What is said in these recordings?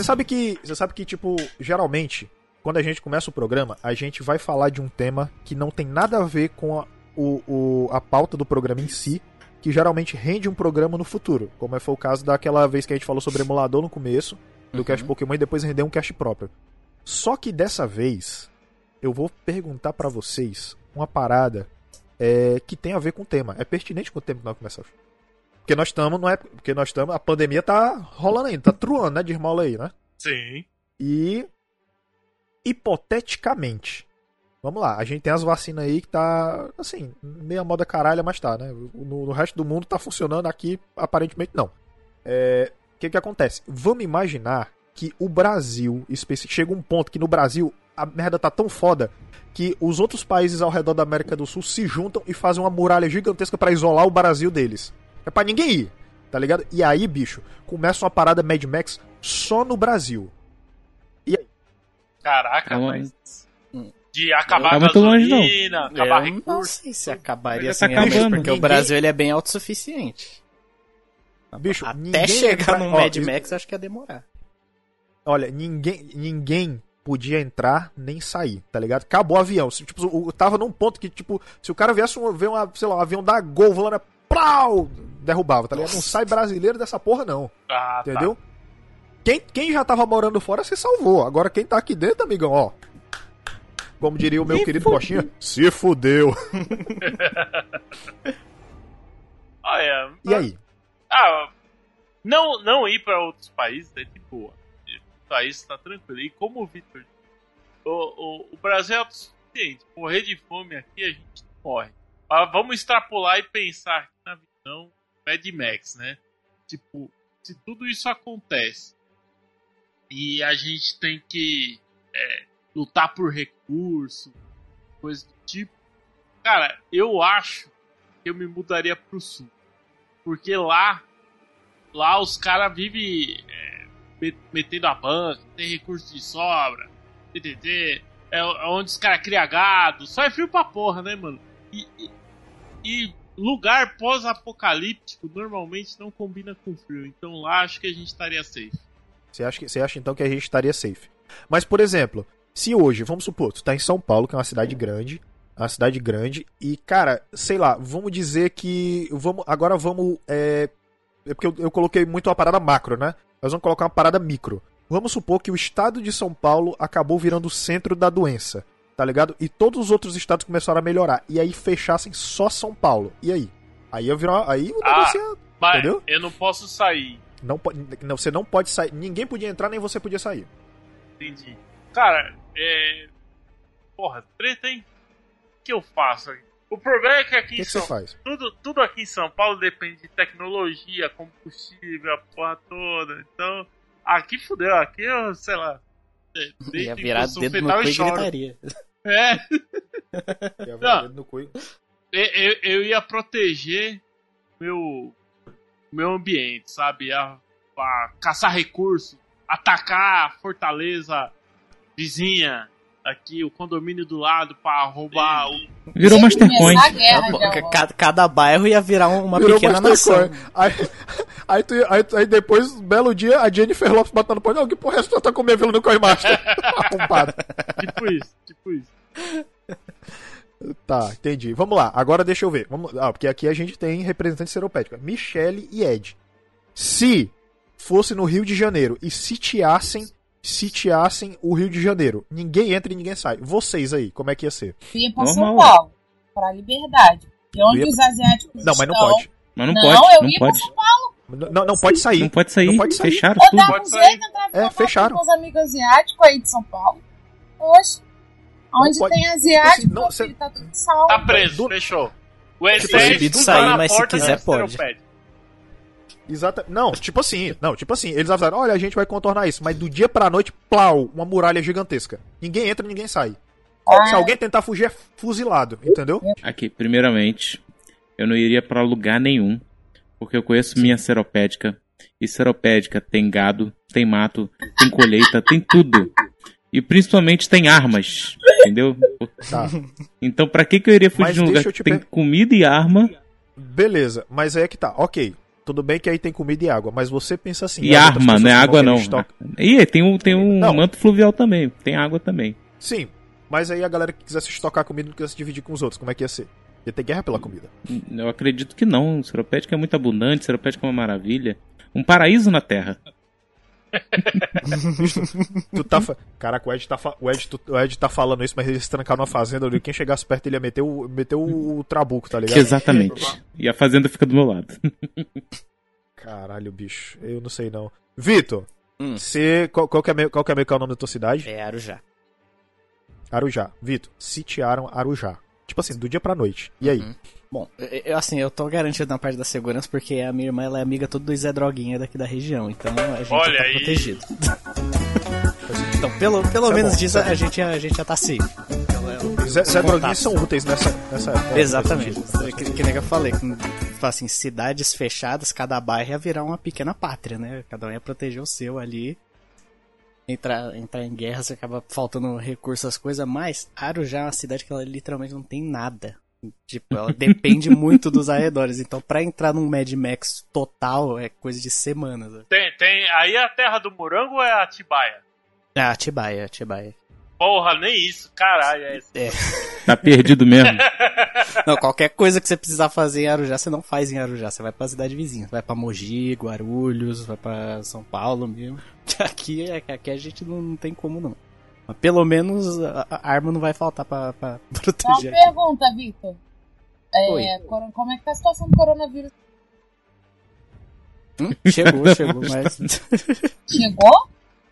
Você sabe que. Você sabe que, tipo, geralmente, quando a gente começa o programa, a gente vai falar de um tema que não tem nada a ver com a, o, o, a pauta do programa em si, que geralmente rende um programa no futuro. Como foi o caso daquela vez que a gente falou sobre emulador no começo, do Uhum. Cast Pokémon, e depois rendeu um cast próprio. Só que dessa vez, eu vou perguntar pra vocês uma parada é, que tem a ver com o tema. É pertinente com o tema que nós começamos. Porque nós estamos, não é? Porque nós estamos. A pandemia tá rolando ainda, tá truando, né, de esmola aí, né? Sim. E hipoteticamente, vamos lá, a gente tem as vacinas aí que tá assim, meia moda caralho, mas tá, né? No, no resto do mundo tá funcionando aqui, aparentemente não. É, O que que acontece? Vamos imaginar que o Brasil, chega um ponto que no Brasil a merda tá tão foda que os outros países ao redor da América do Sul se juntam e fazem uma muralha gigantesca pra isolar o Brasil deles. É pra ninguém ir, tá ligado? E aí, bicho, começa uma parada Mad Max só no Brasil. Caraca, Calma, mas. De acabar Tá a muito longe, não. gasolina, acabar Eu não recurso. sei se acabaria tá assim, acabando. porque o Ninguém- Brasil ele é bem autossuficiente. Bicho, Até chegar entra- no ó, Mad isso- Max, acho que ia demorar. Olha, ninguém, ninguém podia entrar nem sair, tá ligado? Acabou o avião. Se, tipo, o, tava num ponto que, tipo, se o cara viesse um, ver uma, sei lá, um avião da Gol voando, era prau, derrubava, tá ligado? Não sai brasileiro dessa porra, não. Ah, tá. Entendeu? Quem, quem já tava morando fora, você salvou. Agora quem tá aqui dentro, amigão, ó. Como diria o meu querido Coxinha, se fudeu. Olha, E aí? Ah, não, não ir pra outros países é de boa. O país tá tranquilo. E como o Victor disse, o, o, o Brasil é autossuficiente. Morrer de fome aqui, a gente morre. Mas vamos extrapolar e pensar aqui na visão Mad Max, né? Tipo, se tudo isso acontece e a gente tem que é, lutar por recurso, coisa do tipo, cara, eu acho que eu me mudaria pro sul. Porque lá, lá os caras vivem é, met- metendo a banca, tem recurso de sobra, TTT, é onde os caras criam gado, só é frio pra porra, né, mano? E, e- e lugar pós-apocalíptico normalmente não combina com frio, então lá acho que a gente estaria safe. Você acha, que, você acha então que a gente estaria safe? Mas, por exemplo, se hoje, vamos supor, tu tá em São Paulo, que é uma cidade grande, uma cidade grande, e, cara, sei lá, vamos dizer que. Vamos, agora vamos. É, é porque eu, eu coloquei muito uma parada macro, né? Nós vamos colocar uma parada micro. Vamos supor que o estado de São Paulo acabou virando o centro da doença, tá ligado? E todos os outros estados começaram a melhorar. E aí fechassem só São Paulo. E aí? Aí ia virar. Aí o Ah. negócio ia Mas Entendeu? eu não posso sair, não, pode- não, você não pode sair. Ninguém podia entrar, nem você podia sair. entendi. Cara, é. Porra, treta, hein? O que eu faço aqui? O problema é que aqui que, em que São você faz? tudo, tudo aqui em São Paulo depende de tecnologia, combustível, a porra toda. Então, aqui fudeu, aqui eu, sei lá. Ia virar dedo no cu e gritaria. É, Não. dedo no cu eu, eu, ia proteger meu meu ambiente, sabe? A, a caçar recursos, atacar a fortaleza vizinha aqui, o condomínio do lado pra roubar o Virou Mastercoin. Ó. cada, cada bairro ia virar um- uma Virou pequena nação. Mastercoin. Aí, aí, tu- aí, aí depois, um belo dia, a Jennifer Lopes batendo no pão. Não, que porra é essa? Tu tá com minha vila no Coinmaster? Arrombado. tipo isso, tipo isso. Tá, entendi. Vamos lá, agora deixa eu ver. Vamos, ah, porque aqui a gente tem representante seropédica. Michele e Ed. Se fosse no Rio de Janeiro e sitiassem, sitiassem o Rio de Janeiro, ninguém entra e ninguém sai. Vocês aí, como é que ia ser? Eu ia pra São Normal. Paulo, pra liberdade. E onde ia- os asiáticos Não, mas não estão, pode. Mas não, Não, pode, eu não ia pra pode. São Paulo. Não, não, não pode sair. Não pode sair. Não pode sair. Fecharam tudo. dava um Pode sair. jeito, entrava em É, fecharam. com os amigos asiáticos aí de São Paulo. Oxe. Onde pode- tem asiático, não, meu cê- filho, tá tudo salvo. Tá preso, Do- fechou. O proibido exército sair, tá na mas se quiser, do pode. Seropédico. Exata. Não, tipo assim, não, tipo assim, eles avisaram, olha, a gente vai contornar isso, mas do dia pra noite, plau, uma muralha gigantesca. Ninguém entra, ninguém sai. Ah. Se alguém tentar fugir, é fuzilado, entendeu? Aqui, primeiramente, eu não iria pra lugar nenhum, porque eu conheço minha seropédica. E seropédica tem gado, tem mato, tem colheita, tem tudo. E principalmente tem armas, entendeu? Tá. Então pra que que eu iria fugir Mas de um lugar deixa eu que te tem per- comida e arma? Beleza, mas aí é que tá, ok. Tudo bem que aí tem comida e água, mas você pensa assim. E arma, é vão água não. estoque- E tem um, tem um Não. manto fluvial também, tem água também. Sim, mas aí a galera que quisesse estocar comida não quisesse dividir com os outros, como é que ia ser? Ia ter guerra pela comida. Eu acredito que não. Seropédica é muito abundante, Seropédica é uma maravilha. Um paraíso na Terra. Tu tá. Fa... Caraca, o Ed tá, fa... o, Ed, tu- o Ed tá falando isso, mas ele se trancar numa fazenda ali. Quem chegasse perto ele ia meter o, meter o, o trabuco, tá ligado? Exatamente. E a fazenda fica do meu lado. Caralho, bicho. Eu não sei não. Vitor, Hum. você. Qual, qual, que é, me- qual que é meio que é o nome da tua cidade? É Arujá. Arujá. Vitor, sitiaram Arujá. Tipo assim, do dia pra noite. E aí? Uhum. Bom, eu, assim, eu tô garantido na parte da segurança porque a minha irmã ela é amiga toda do Zé Droguinha daqui da região, então a gente Olha já tá aí. protegido. então, pelo, pelo é menos bom, disso isso é a gente, a gente já tá safe. É Zé, Zé contato. são úteis nessa, nessa época. Exatamente. Que, que nem eu falei, com, tipo assim, cidades fechadas, cada bairro ia virar uma pequena pátria, né? Cada um ia proteger o seu ali. Entrar, entrar em guerra, você acaba faltando recursos, as coisas, mas Arujá é uma cidade que ela literalmente não tem nada. Tipo, ela depende muito dos arredores. Então, pra entrar num Mad Max total, é coisa de semanas. né? Tem, tem. Aí a terra do morango ou é Atibaia? É, Atibaia, Atibaia. Porra, nem isso, caralho. É isso. Tá perdido mesmo. Não, qualquer coisa que você precisar fazer em Arujá, você não faz em Arujá. Você vai pra cidade vizinha. Vai pra Mogi, Guarulhos, vai pra São Paulo mesmo. Aqui, aqui a gente não, não tem como não. Mas pelo menos a, a arma não vai faltar pra, pra Só uma proteger. pergunta, Victor. Oi. É, como é que tá a situação do coronavírus? Hum, chegou, chegou, mas, Chegou?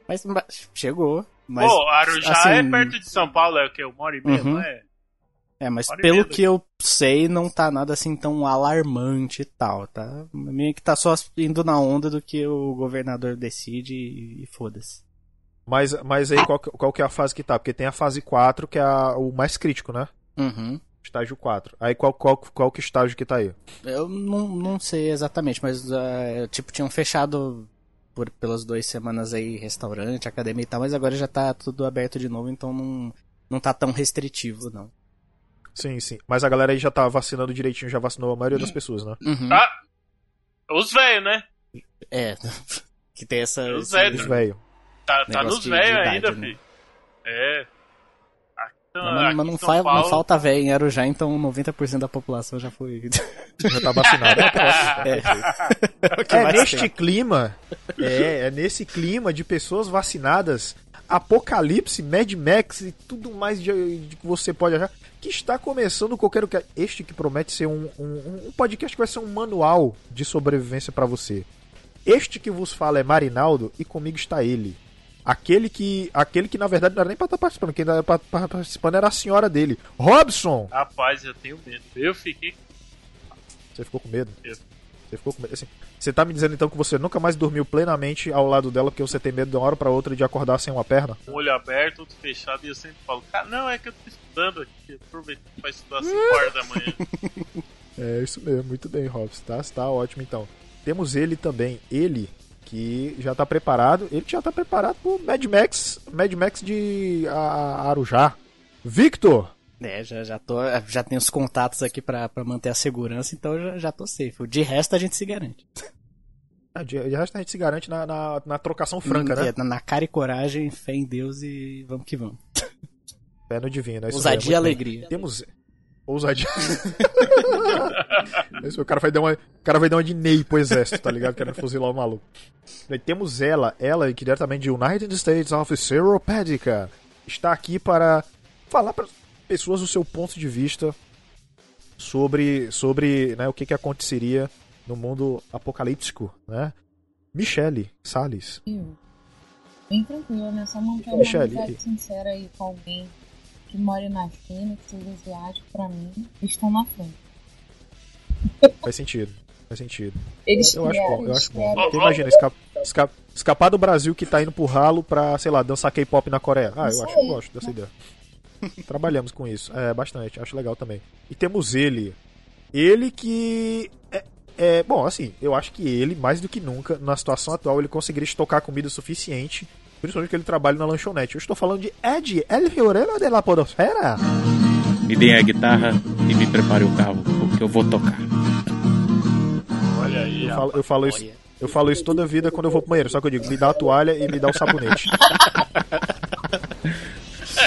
mas, mas- Chegou. Mas, Pô, Arujá assim, é perto de São Paulo, é o que? Uma hora e meia, Uhum. não é? É, mas Hora e pelo que eu sei, não tá nada assim tão alarmante e tal, tá? Meio que tá só indo na onda do que o governador decide e, e foda-se. Mas, mas aí qual, que- qual que é a fase que tá? Porque tem a fase 4, que é a- o mais crítico, né? Uhum. Estágio 4. Aí qual, qual, qual que estágio que tá aí? Eu não, não sei exatamente, mas ah, tipo, tinham fechado por, pelas duas semanas aí restaurante, academia e tal, mas agora já tá tudo aberto de novo, então não, não tá tão restritivo, não. Sim, sim. Mas a galera aí já tá vacinando direitinho, já vacinou a maioria das pessoas, né? Uhum. Ah, os velhos, né? É, que tem essa. Os velhos. Tá, tá nos velhos ainda, né? filho. É. Aqui, Não, aqui mas, mas não, fa- não Paulo- falta velho em Arujá, então 90% da população já foi. Já tá vacinado. É. É. Que É mais neste tem. clima, é, é nesse clima de pessoas vacinadas, apocalipse, Mad Max e tudo mais de, de que você pode achar, que está começando o Coqueiro Cast. Este que promete ser um, um, um podcast que vai ser um manual de sobrevivência para você. Este que vos fala é Marinaldo e comigo está ele. Aquele que, aquele que na verdade não era nem pra estar participando, quem era pra estar participando era a senhora dele. Robson! Rapaz, eu tenho medo. Eu fiquei. Você ficou com medo? Eu. Você ficou com medo? Assim, você tá me dizendo então que você nunca mais dormiu plenamente ao lado dela porque você tem medo de uma hora pra outra de acordar sem uma perna? com o olho aberto, outro fechado, e eu sempre falo, cara, não, é que eu tô estudando aqui, aproveitando pra estudar às 5 horas da manhã. É isso mesmo, muito bem, Robson. Tá, tá ótimo então. Temos ele também, ele que já tá preparado, ele já tá preparado pro Mad Max, Mad Max de Arujá. Victor! É, já, já, tô, já tenho os contatos aqui pra, pra manter a segurança, então já, já tô safe. De resto a gente se garante. Ah, De, de resto a gente se garante na, na, na trocação franca, né? É, na, cara e coragem, fé em Deus e vamos que vamos. Pé no divino. é isso Ousadia e bem. alegria. Temos. Ousadia. O, cara vai dar uma, o cara vai dar uma de Ney pro exército, tá ligado? Querendo fuzilar o maluco. Daí temos ela, ela que diretamente de United States of Seropédica, está aqui para falar para pessoas o seu ponto de vista sobre, sobre né, o que, que aconteceria no mundo apocalíptico, né? Michele Salles. Eu. Bem tranquilo, né? Só manter uma Michele, sincera aí com alguém que mora na China, que seus asiáticos, pra mim, estão na frente. Faz sentido. Faz sentido. Eles Eu acho bom, eu acho bom. Porque imagina, esca- esca- escapar do Brasil que tá indo pro ralo pra, sei lá, dançar K-pop na Coreia. Ah, eu acho que eu gosto dessa ideia. Trabalhamos com isso. É, bastante. Acho legal também. E temos ele. Ele que. É, é, bom, assim, eu acho que ele, mais do que nunca, na situação atual, ele conseguiria estocar comida suficiente. Principalmente que ele trabalha na lanchonete. Eu estou falando de Ed El Fiorello de la Podosfera. Me deem a guitarra e me prepare o carro, porque eu vou tocar. Olha aí, Eu falo, eu falo isso. Eu falo isso toda vida quando eu vou pro banheiro, só que eu digo, me dá a toalha e me dá o sabonete.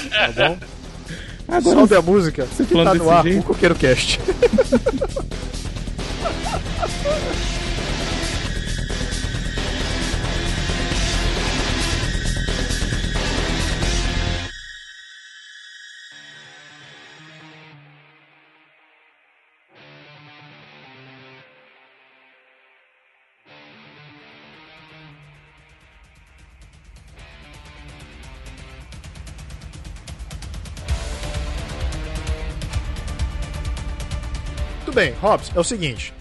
tá bom? Agora, Sobe a música que falando tá no ar jeito. o Coqueiro Cast. bem, Hobbs, é o seguinte.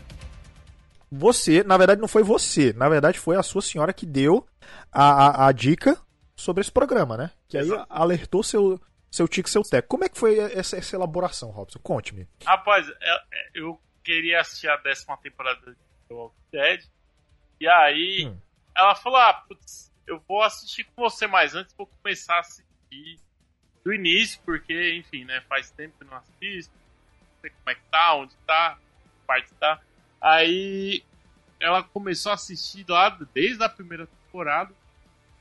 Você, na verdade, não foi você. Na verdade, foi a sua senhora que deu a, a, a dica sobre esse programa, né? Que aí Exato. alertou seu, seu tico e seu teco. Como é que foi essa, essa elaboração, Robson? Conte-me. Rapaz, é- é- eu queria assistir a décima temporada de The Walking Dead. E aí, Hum. ela falou: Ah, putz, eu vou assistir com você, mas antes vou começar a assistir do início, porque, enfim, né? Faz tempo que não assisto. Sei como é que tá, onde tá, que parte tá. Aí ela começou a assistir lá desde a primeira temporada.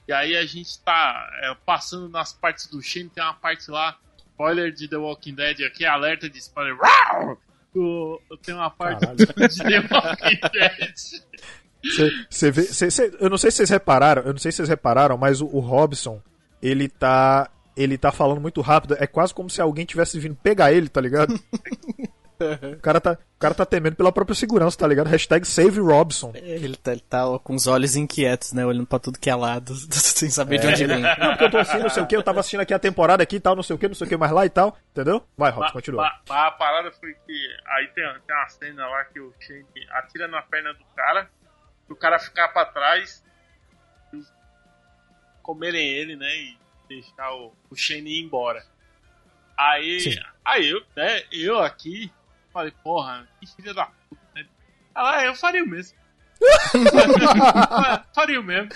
E aí a gente tá é, passando nas partes do Shane, tem uma parte lá, spoiler de The Walking Dead aqui, alerta de spoiler. O- Tem uma parte Caralho. de The Walking Dead. Cê, cê vê, cê- eu não sei se vocês repararam, eu não sei se vocês repararam, mas o, o Robson, ele tá. Ele tá falando muito rápido. É quase como se alguém tivesse vindo pegar ele, tá ligado? O cara tá, o cara tá temendo pela própria segurança, tá ligado? Hashtag Save Robson. Ele tá, ele tá com os olhos inquietos, né? Olhando pra tudo que é lado, sem saber de onde vem. Não, porque eu tô assim, não sei o que, eu tava assistindo aqui a temporada aqui e tal, não sei o que, não sei o que mais lá e tal, entendeu? Vai, Robson, continua. a parada foi que aí tem, tem uma cena lá que o Shane atira na perna do cara, o cara ficar pra trás, comerem ele, né? E deixar o, o Shane ir embora. Aí, Sim. aí eu, né, eu aqui falei, porra, que filha da puta, né? Ah, eu faria o mesmo. faria o mesmo.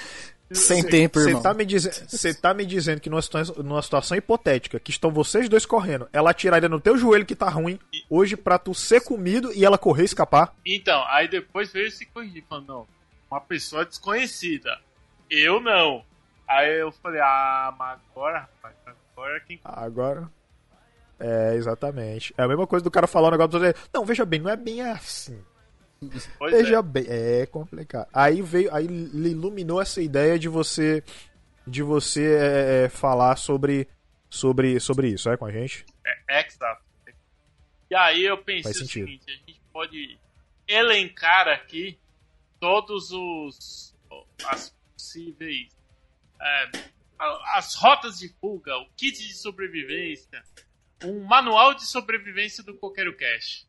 Sem tempo, Você irmão. tá, me cê tá me dizendo que numa situação, numa situação hipotética, que estão vocês dois correndo, ela atiraria no teu joelho que tá ruim, hoje pra tu ser comido e ela correr e escapar? Então, aí depois veio se corrigir, falando, não, uma pessoa desconhecida. Eu não. Aí eu falei, ah, mas agora, rapaz, agora quem. Agora. É, exatamente. É a mesma coisa do cara falar um negócio pra você. Não, veja bem, não é bem assim. Pois Veja é. bem, é complicado. Aí veio, aí iluminou essa ideia de você, de você é, é, falar sobre, sobre, sobre isso, é com a gente. É, exato. E aí eu pensei o seguinte, a gente pode elencar aqui todos os as possíveis é, as rotas de fuga, o kit de sobrevivência, um manual de sobrevivência do Coqueiro Cash.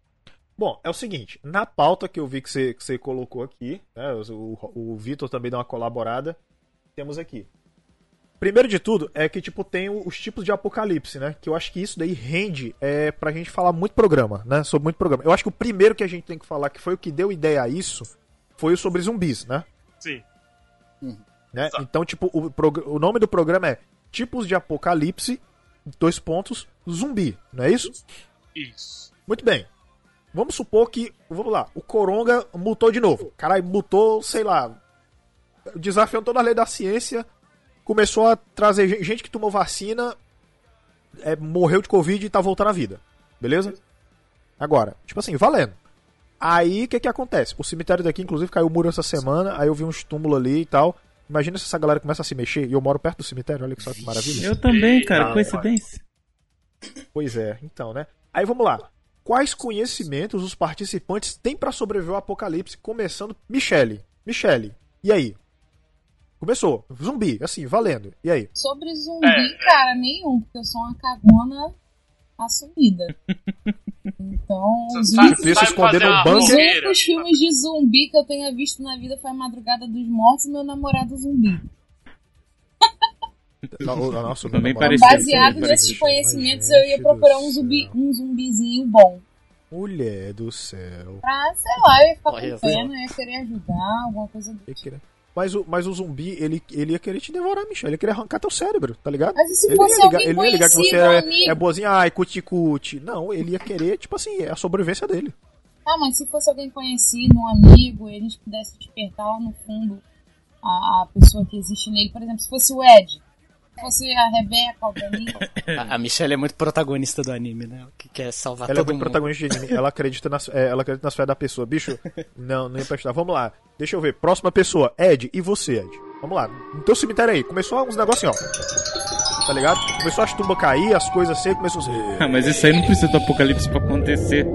Bom, é o seguinte, na pauta que eu vi que você, que você colocou aqui, né, o, o Vitor também deu uma colaborada, temos aqui. Primeiro de tudo é que tipo tem os tipos de apocalipse, né? Que eu acho que isso daí rende é, pra gente falar muito programa, né? Sobre muito programa. Eu acho que o primeiro que a gente tem que falar que foi o que deu ideia a isso foi o sobre zumbis, né? Sim. Né? Exato. Então, tipo, o, o nome do programa é Tipos de Apocalipse, dois pontos, zumbi, não é isso? Isso. Muito bem. Vamos supor que, vamos lá, o Coronga mutou de novo. Caralho, mutou, sei lá, desafiando toda a lei da ciência, começou a trazer gen- gente que tomou vacina, é, morreu de Covid e tá voltando à vida. Beleza? Agora, tipo assim, valendo. Aí, o que que acontece? O cemitério daqui, inclusive, caiu o muro essa semana, aí eu vi uns túmulos ali e tal. Imagina se essa galera começa a se mexer, e eu moro perto do cemitério, olha que só que maravilha. Eu também, cara, Ah, coincidência. Pois é, então, né? Aí vamos lá. Quais conhecimentos os participantes têm pra sobreviver ao apocalipse? Começando, Michele. Michele, e aí? Começou. Zumbi, assim, valendo. E aí? Sobre zumbi, É, é. cara, nenhum, porque eu sou uma cagona Então, Tipo, esconder fazer num uma bunker? os únicos filmes de zumbi que eu tenha visto na vida foi Madrugada dos Mortos e Meu Namorado Zumbi. No- o nosso Também parecido, Baseado nesses conhecimentos, eu ia procurar um, zumbi, um zumbizinho bom. Mulher do céu. Pra, sei lá, eu ia ficar Olha com pena, eu ia querer ajudar, alguma coisa do queria- Mas o, mas o zumbi, ele, ele ia querer te devorar, Michele. Ele ia querer arrancar teu cérebro, tá ligado? Mas e se ele fosse ia ligar, alguém ele ia ligar que você é, é boazinha, ai, cuti-cuti. Não, ele ia querer, tipo assim, é a sobrevivência dele. Tá, mas se fosse alguém conhecido, um amigo, e a gente pudesse despertar lá no fundo a, a pessoa que existe nele, por exemplo, se fosse o Ed, fosse a Rebeca, o Danilo. A, a Michelle é muito protagonista do anime, né? Que quer salvar Ela é todo muito mundo. protagonista de anime. Ela acredita, nas, é, ela acredita nas fé da pessoa. Bicho, não, não ia prestar. Vamos lá. Deixa eu ver. Próxima pessoa. Ed, e você, Ed? Vamos lá. No teu cemitério aí. Começou uns negocinhos, ó. Tá ligado? Começou as tumbas cair, as coisas assim, começou a ser... Ah, mas isso aí não precisa do apocalipse pra acontecer.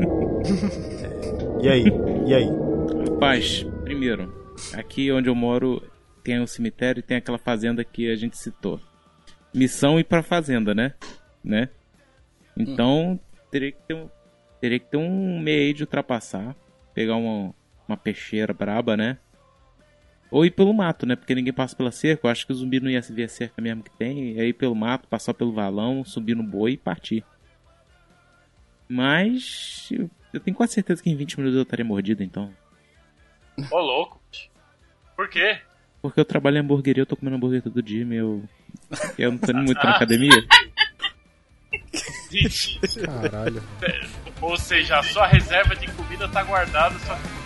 E aí? E aí? Rapaz, primeiro, aqui onde eu moro tem um cemitério e tem aquela fazenda que a gente citou. Missão ir pra fazenda, né? Né? Então, teria que ter um, teria que ter um meio aí de ultrapassar, pegar uma, uma peixeira braba, né? Ou ir pelo mato, né? Porque ninguém passa pela cerca. Eu acho que o zumbi não ia se ver a cerca mesmo que tem. É ir pelo mato, passar pelo valão, subir no boi e partir. Mas eu, eu tenho quase certeza que em 20 minutos eu estaria mordido, então. Ô, louco. Por quê? Porque eu trabalho em hamburgueria, eu tô comendo hambúrguer todo dia, meu. Eu não tô indo muito na academia. Gente, Caralho. Ou seja, a sua reserva de comida tá guardada, só que.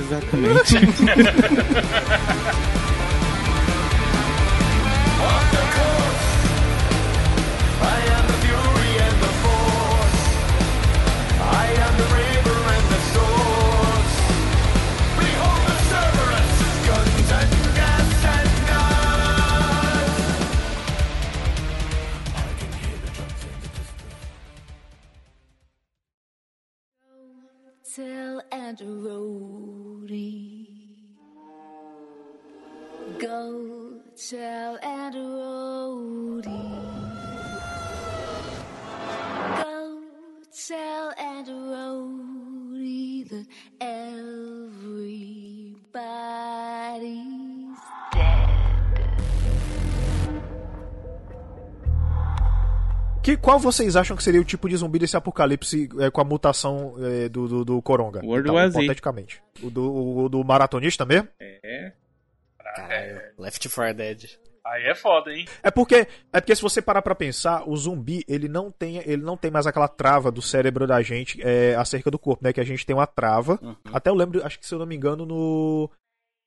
Exatamente. Tell and Rody. Go tell and Rody that everybody's Que, qual vocês acham que seria o tipo de zumbi desse apocalipse é, com a mutação é, do, do, do Coronga? World Então, hipoteticamente. O do, o do maratonista mesmo? É. Caralho, Left 4 Dead. Aí é foda, hein? É porque, é porque se você parar pra pensar, o zumbi, ele não tem, ele não tem mais aquela trava do cérebro da gente é, acerca do corpo, né? Que a gente tem uma trava. Uhum. Até eu lembro, acho que se eu não me engano, no.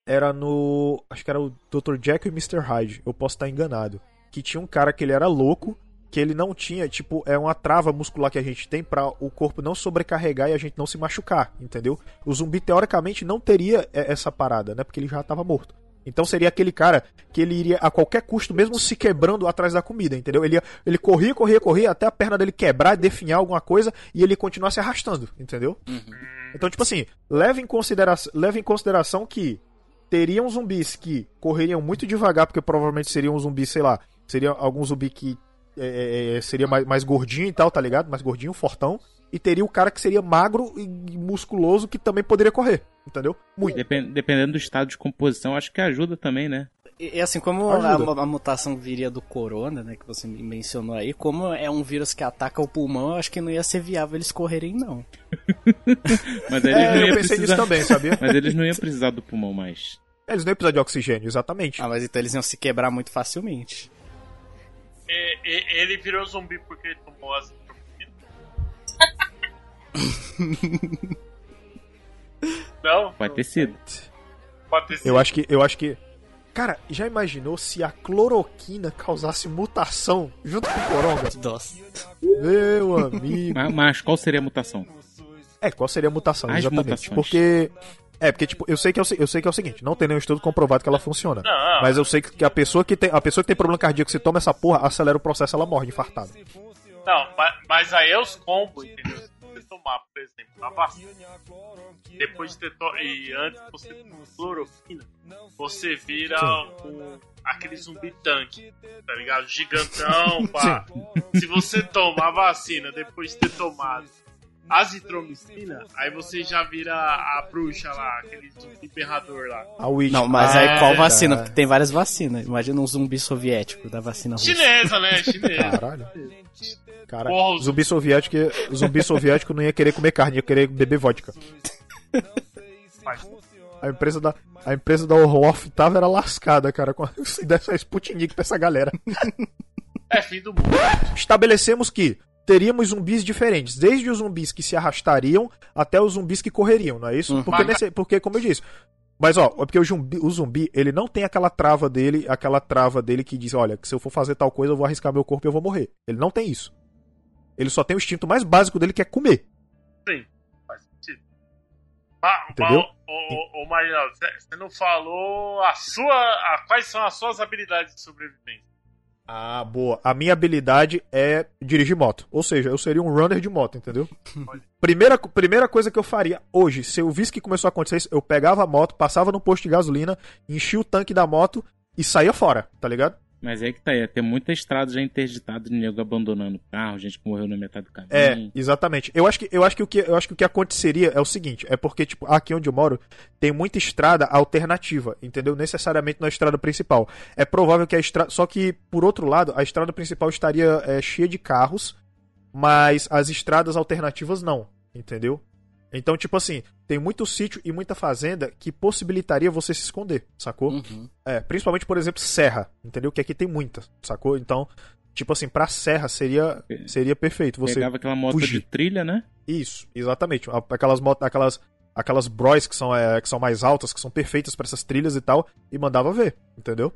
Era no. Acho que era o Dr. Jack e o Mr. Hyde. Eu posso estar enganado. Que tinha um cara que ele era louco, que ele não tinha, tipo, é uma trava muscular que a gente tem pra o corpo não sobrecarregar e a gente não se machucar, entendeu? O zumbi, teoricamente, não teria é, essa parada, né? Porque ele já tava morto. Então seria aquele cara que ele iria a qualquer custo, mesmo se quebrando atrás da comida, entendeu? Ele, ia- ele corria, corria, corria até a perna dele quebrar, definhar alguma coisa e ele continuar se arrastando, entendeu? Então, tipo assim, leve em, considera leve em consideração que teriam zumbis que correriam muito devagar, porque provavelmente seriam um zumbi, sei lá, seria algum zumbi que é, é, seria mais, mais gordinho e tal, tá ligado? Mais gordinho, fortão. E teria o cara que seria magro e musculoso que também poderia correr, entendeu? Muito. Depen- dependendo do estado de composição, acho que ajuda também, né? E, e assim, como a, a mutação viria do corona, né, que você mencionou aí, como é um vírus que ataca o pulmão, eu acho que não ia ser viável eles correrem, não. Mas eles É, não eu pensei nisso precisar. também, sabia? Mas eles não iam precisar do pulmão mais. Eles não iam precisar de oxigênio, exatamente. Ah, mas então eles iam se quebrar muito facilmente. E- e- ele virou zumbi porque ele tomou as Não? Pode ter sido. Pode ter sido. Eu acho que. Eu acho que. Cara, já imaginou se a cloroquina causasse mutação junto com o coronga? Nossa. Meu amigo. Mas, mas qual seria a mutação? É, qual seria a mutação? As exatamente. mutações. Porque. É, porque, tipo, eu sei, que é o, eu sei que é o seguinte, não tem nenhum estudo comprovado que ela funciona. Não. Mas eu sei que a pessoa que tem. A pessoa que tem problema cardíaco, se toma essa porra, acelera o processo, ela morre infartada. Não, mas, mas aí é os combos, entendeu? Se você tomar, por exemplo, a vacina, depois de ter e antes você tomar cloroquina, você vira um, aquele zumbi tanque, tá ligado? Gigantão, pá. Se você toma a vacina depois de ter tomado azitromicina, aí você já vira a bruxa lá, aquele zumbi berrador lá. A Witch. Não, mas Ah, aí qual tá. vacina? Porque tem várias vacinas. Imagina um zumbi soviético da vacina russa. Chinesa, né? Chinesa. Caralho. Cara, Porra, zumbi soviético, zumbi soviético não ia querer comer carne, ia querer beber vodka. A empresa da, a empresa da Orloff tava era lascada, cara, com se desse a Sputnik pra essa galera. É fim do mundo. Estabelecemos que teríamos zumbis diferentes, desde os zumbis que se arrastariam até os zumbis que correriam, não é isso? Uhum. Porque, nesse- porque, como eu disse. Mas ó, é porque o zumbi, o zumbi, ele não tem aquela trava dele, aquela trava dele que diz, olha, que se eu for fazer tal coisa, eu vou arriscar meu corpo e eu vou morrer. Ele não tem isso. Ele só tem o instinto mais básico dele que é comer. Faz sentido. Entendeu? Ô, ô, ô Marinaldo, você não falou a sua. a- quais são as suas habilidades de sobrevivência? Ah, boa. A minha habilidade é dirigir moto. Ou seja, eu seria um runner de moto, entendeu? primeira, primeira coisa que eu faria hoje, se eu visse que começou a acontecer isso, eu pegava a moto, passava no posto de gasolina, enchia o tanque da moto e saía fora, tá ligado? Mas é que tá, ia ter muita estrada já interditada de nego abandonando carro, gente que morreu na metade do caminho. É, exatamente. Eu acho que eu acho que o que eu acho que o que aconteceria é o seguinte, é porque tipo, aqui onde eu moro tem muita estrada alternativa, entendeu? Necessariamente na estrada principal. É provável que a estrada, só que por outro lado, a estrada principal estaria é, cheia de carros, mas as estradas alternativas não, entendeu? Então, tipo assim, tem muito sítio e muita fazenda que possibilitaria você se esconder, sacou? Uhum. É, principalmente, por exemplo, serra, entendeu? Que aqui tem muita, sacou? Então, tipo assim, pra serra seria seria perfeito. Você Pegava aquela moto fugir. de trilha, né? isso, exatamente. Aquelas motos, aquelas aquelas bros que são é, que são mais altas, que são perfeitas pra essas trilhas e tal, e mandava ver, entendeu?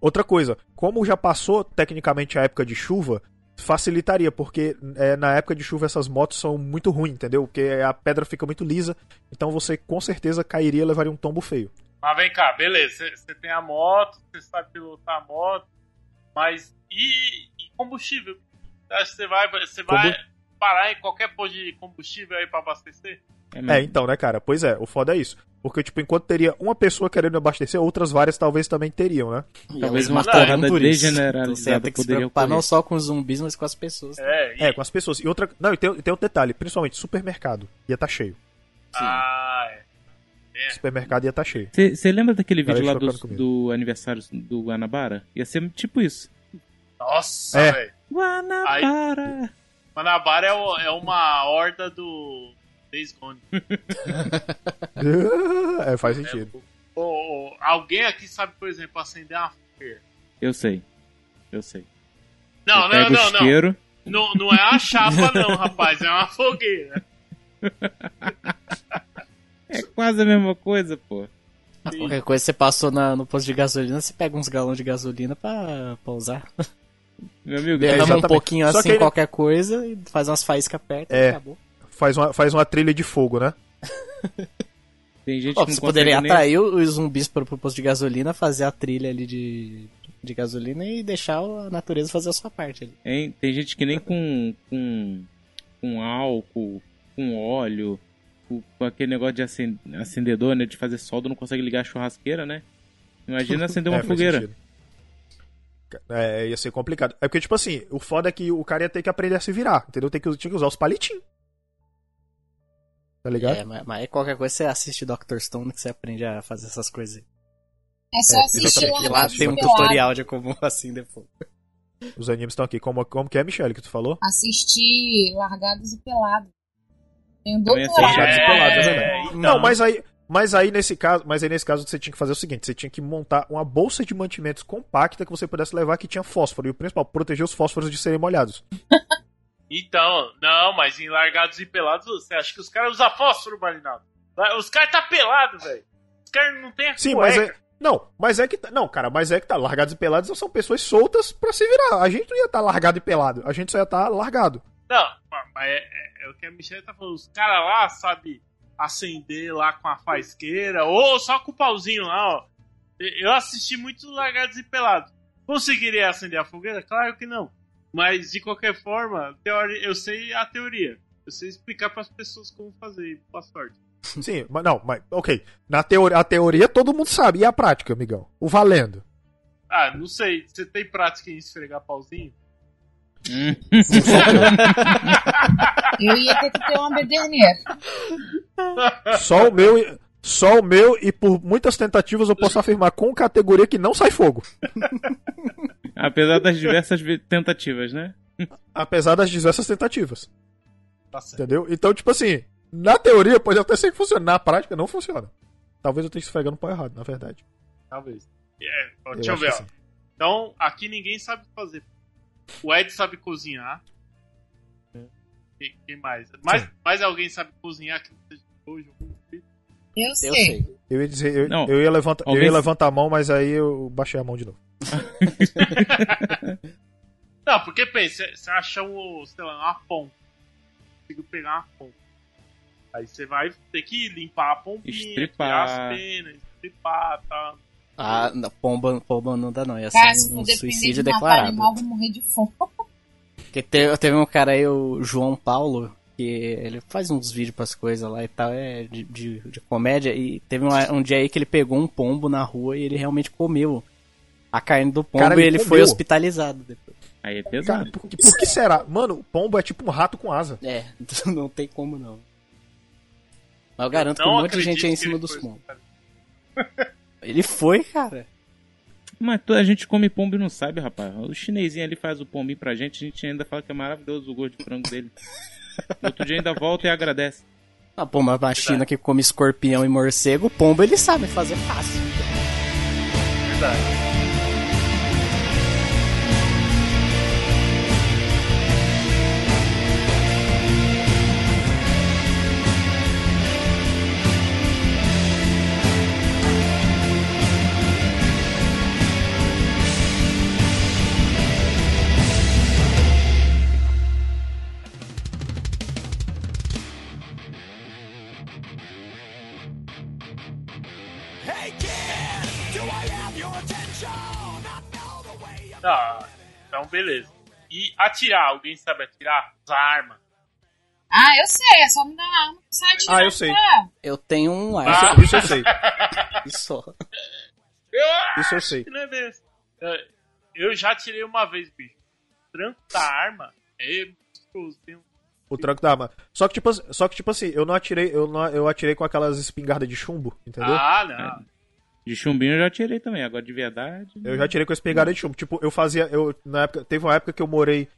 Outra coisa, como já passou tecnicamente a época de chuva, facilitaria, porque é, na época de chuva essas motos são muito ruins, entendeu? Porque a pedra fica muito lisa, então você com certeza cairia e levaria um tombo feio. Mas vem cá, beleza. Você tem a moto, você sabe pilotar a moto, mas e, e combustível? Você acha que você vai, você vai Combu- parar em qualquer posto de combustível aí pra abastecer? É, então, né, cara? Pois é, o foda é isso. Porque, tipo, enquanto teria uma pessoa querendo abastecer, outras várias talvez também teriam, né? E Talvez uma porrada por isso. degeneralizada Então você ia ter que se preocupar não só com os zumbis, mas com as pessoas. É, e, É, com as pessoas. E outra. Não, e tem, tem outro detalhe, principalmente supermercado. Ia estar cheio. ah, é. Supermercado ia estar cheio. Você lembra daquele vídeo lá eles do, aniversário do Guanabara? Ia ser tipo isso. Nossa, É. velho. Guanabara! Manabara é, o- é uma horda do Days Gone. é, faz sentido. Ô, ô, alguém aqui sabe, por exemplo, acender uma fogueira? Eu sei. Eu sei. Não, Eu não, não, não. Não, não é uma chapa, não, rapaz. É uma fogueira. É quase a mesma coisa, pô. Ah, Qualquer coisa você passou na- no posto de gasolina, você pega uns galões de gasolina pra, pra usar. Meu amigo, É, um pouquinho Só assim, ele- qualquer coisa, e faz umas faíscas perto É. e acabou. Faz uma, faz uma trilha de fogo, né? tem gente Ó, que não poderia nem... atrair os zumbis pro, pro posto de gasolina, fazer a trilha ali de, de gasolina e deixar a natureza fazer a sua parte ali. Hein? Tem gente que nem com, com, com álcool, com óleo, com, com aquele negócio de acen- acendedor, né? De fazer solda, não consegue ligar a churrasqueira, né? Imagina acender uma É, fogueira. É, ia ser complicado. É porque, tipo assim, o foda é que o cara ia ter que aprender a se virar, entendeu? Tem que, tinha que usar os palitinhos. Tá ligado? É, mas, mas aí qualquer coisa você assiste Dr. Stone que você aprende a fazer essas coisas. aí. É só É, assistir lá Largados tem e um tutorial de como assim depois. Os animes estão aqui. Como, como que é, Michelle, que tu falou? Assistir Largados e Pelados. Tem um Também doutorado. Largados e Pelados, né, É, Não, então. mas aí, mas aí nesse caso, mas aí nesse caso você tinha que fazer o seguinte, você tinha que montar uma bolsa de mantimentos compacta que você pudesse levar que tinha fósforo e o principal, proteger os fósforos de serem molhados. Então, não, mas em largados e pelados, você acha que os caras usam fósforo, Marinaldo? Os caras tá pelado, velho. Os caras não tem a Sim, cueca. mas é não, mas é que tá, não, cara, mas é que tá largados e pelados são pessoas soltas pra se virar. A gente não ia estar largado e pelado, a gente só ia estar largado. Não, mas é, é- é o que a Michelle tá falando. Os caras lá, sabe, acender lá com a faisqueira, ou só com o pauzinho lá, ó. Eu assisti muito Largados e Pelados. Conseguiria acender a fogueira? Claro que não. Mas, de qualquer forma, teoria, eu sei a teoria. Eu sei explicar pras pessoas como fazer. Boa sorte. Sim, mas não, mas ok. Na teoria, a teoria todo mundo sabe, e a prática, amigão? O valendo. Ah, não sei. Você tem prática em esfregar pauzinho? Hum. Eu ia ter que ter uma bederneira. Só o meu, e- só o meu e por muitas tentativas eu posso afirmar com categoria que não sai fogo. Apesar das diversas ve- tentativas, né? Apesar das diversas tentativas. Tá certo. Entendeu? Então, tipo assim, na teoria pode até ser que funcione, na prática não funciona. Talvez eu esteja esfregando o pau errado, na verdade. Talvez. É, ó, deixa eu ver, que ó. sim. Então, aqui ninguém sabe fazer. O Ed sabe cozinhar. Quem, quem mais? mais? Mais alguém sabe cozinhar que não seja hoje? Eu Eu sei. sei. Eu ia dizer, eu, Não. eu ia levantar, eu ia levantar a mão, mas aí eu baixei a mão de novo. Não, porque pensa, você acha um, sei lá, uma pompa. Consigo pegar uma pompa. Aí você vai ter que limpar a pompinha, Estripar. as penas, estripar, tá? Ah, não, pomba, pomba não dá não. Ia Cara, ser se um, um suicídio de declarado. animal, vou morrer de fome. Porque teve, teve um cara aí, o João Paulo, que ele faz uns vídeos pras coisas lá e tal, é de, de, de comédia, e teve um, um dia aí que ele pegou um pombo na rua e ele realmente comeu a carne do pombo Cara, e ele ele foi comeu? hospitalizado depois. Aí é Cara, pesado. por, que- por que será? Mano, o pombo é tipo um rato com asa. É, não tem como não. Mas eu garanto que Não um monte de gente é em que cima ele dos pombos. Ele foi, cara. Mas a gente come pombo e não sabe, rapaz. O chinesinho ali faz o pombinho pra gente, a gente ainda fala que é maravilhoso o gosto de frango dele. No outro dia ainda volta e agradece. A pomba na China que come escorpião e morcego, o pombo ele sabe fazer fácil. Verdade. Tá, então beleza. E atirar, alguém sabe atirar? Usar arma. Ah, eu sei, é só me dar uma arma sai atirando, Ah, eu sei. tá? Eu tenho um Ah. ar Isso eu sei. Isso eu sei. Que não é desse. É, Eu já atirei uma vez, bicho. O tranco da arma é monstruoso. Tem um- O tranco da arma. Só que, tipo, assim- só que, tipo assim, eu não atirei, eu, não, eu atirei com aquelas espingardas de chumbo, entendeu? Ah, não. De chumbinho eu já tirei também, agora de verdade. Eu já tirei com a espingarda de chumbo. Tipo, eu fazia. Eu, na época, teve uma época que eu morei.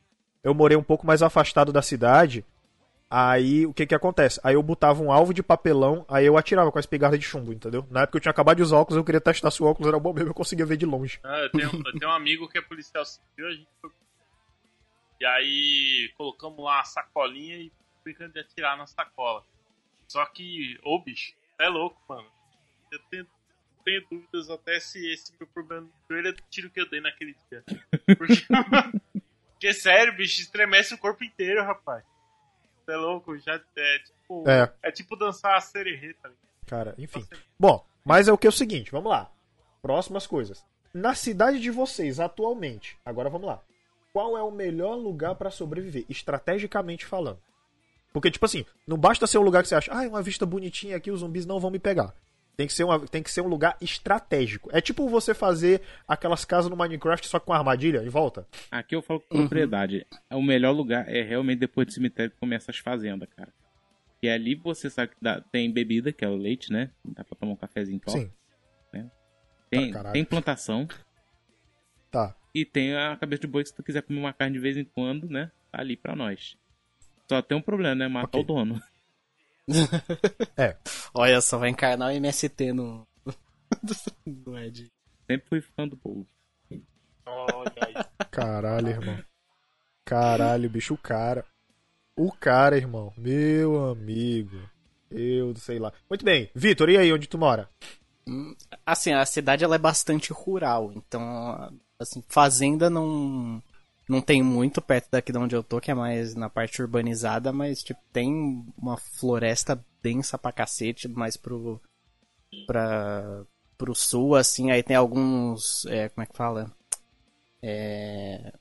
Eu morei um pouco mais afastado da cidade. Aí o que que acontece? Aí eu botava um alvo de papelão, aí eu atirava com a espingarda de chumbo, entendeu? Na época eu tinha acabado de usar óculos, eu queria testar se o óculos era bom mesmo, eu conseguia ver de longe. Ah, eu, tenho, eu tenho um amigo que é policial civil, a gente foi. E aí colocamos lá a sacolinha e brincando de atirar na sacola. Só que, ô bicho, é louco, mano. Eu tenho, tenho dúvidas até se esse meu problema joelho é do tiro que eu dei naquele dia. Porque, porque sério, bicho, estremece o corpo inteiro, rapaz. Você é louco, já é tipo. É. É tipo dançar a serereta. Cara, enfim. Bom, mas é o que é o seguinte, vamos lá. Próximas coisas. Na cidade de vocês, atualmente, agora vamos lá. Qual é o melhor lugar pra sobreviver, estrategicamente falando? Porque, tipo assim, não basta ser um lugar que você acha, ah, é uma vista bonitinha aqui, os zumbis não vão me pegar. Tem que, ser uma, tem que ser um lugar estratégico. É tipo você fazer aquelas casas no Minecraft só com armadilha em volta. Aqui eu falo com propriedade. O melhor lugar é realmente depois do cemitério que começa as fazendas, cara. E ali você sabe que dá- tem bebida, que é o leite, né? Dá pra tomar um cafezinho top. Sim, Tem, Tá, tem plantação tá. e tem a cabeça de boi que se tu quiser comer uma carne de vez em quando, né? Tá ali pra nós. Só tem um problema, né? Matar Ok. o dono. Olha só, vai encarnar o MST no. no Ed. Sempre fui fã do povo. Olha aí. Caralho, irmão. Caralho, bicho, o cara. O cara, irmão. Meu amigo. Eu sei lá. Muito bem. Vitor, e aí, onde tu mora? Assim, a cidade ela é bastante rural, então, assim, fazenda não não tem muito perto daqui de onde eu tô, que é mais na parte urbanizada, mas tipo, tem uma floresta densa pra cacete, mais pro pra, pro sul, assim, aí tem alguns, é, como é que fala? É,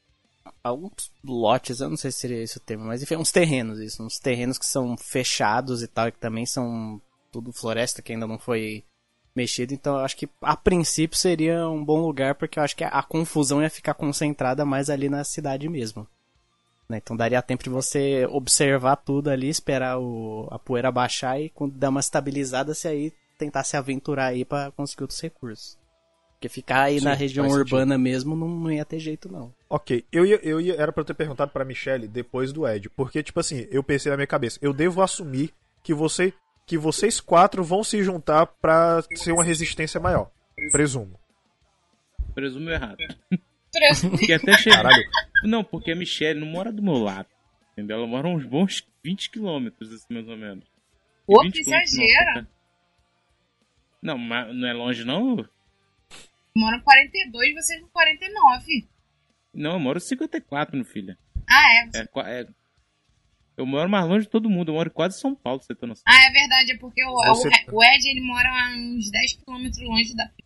alguns lotes, eu não sei se seria esse o termo, mas enfim, uns terrenos, isso, uns terrenos que são fechados e tal, e que também são tudo floresta que ainda não foi mexido, então eu acho que a princípio seria um bom lugar, porque eu acho que a, a confusão ia ficar concentrada mais ali na cidade mesmo. né? Então daria tempo de você observar tudo ali, esperar o, a poeira baixar e quando dar uma estabilizada, se aí tentar se aventurar aí pra conseguir outros recursos. Porque ficar aí Sim, na região urbana mesmo não, não ia ter jeito não. Ok, eu ia, eu ia, era pra eu ter perguntado pra Michelle depois do Ed, porque, tipo assim, eu pensei na minha cabeça, eu devo assumir que você, que vocês quatro vão se juntar pra ser uma resistência maior. Presumo. Presumo errado. Preso. Porque até chegar. Caralho. Não, porque a Michelle não mora do meu lado. Entendeu? Ela mora uns bons 20 quilômetros, assim, mais ou menos. Pô, 20 que exagera. Não, mas não é longe, não? Moro 42, vocês no 49. Não, eu moro 54, meu filho. Ah, é. É, qua- é- Eu moro mais longe de todo mundo. Eu moro quase em São Paulo, pra você ter noção. Ah, é verdade, é porque o, Você- o, Ed ele mora a uns 10 km longe da pista.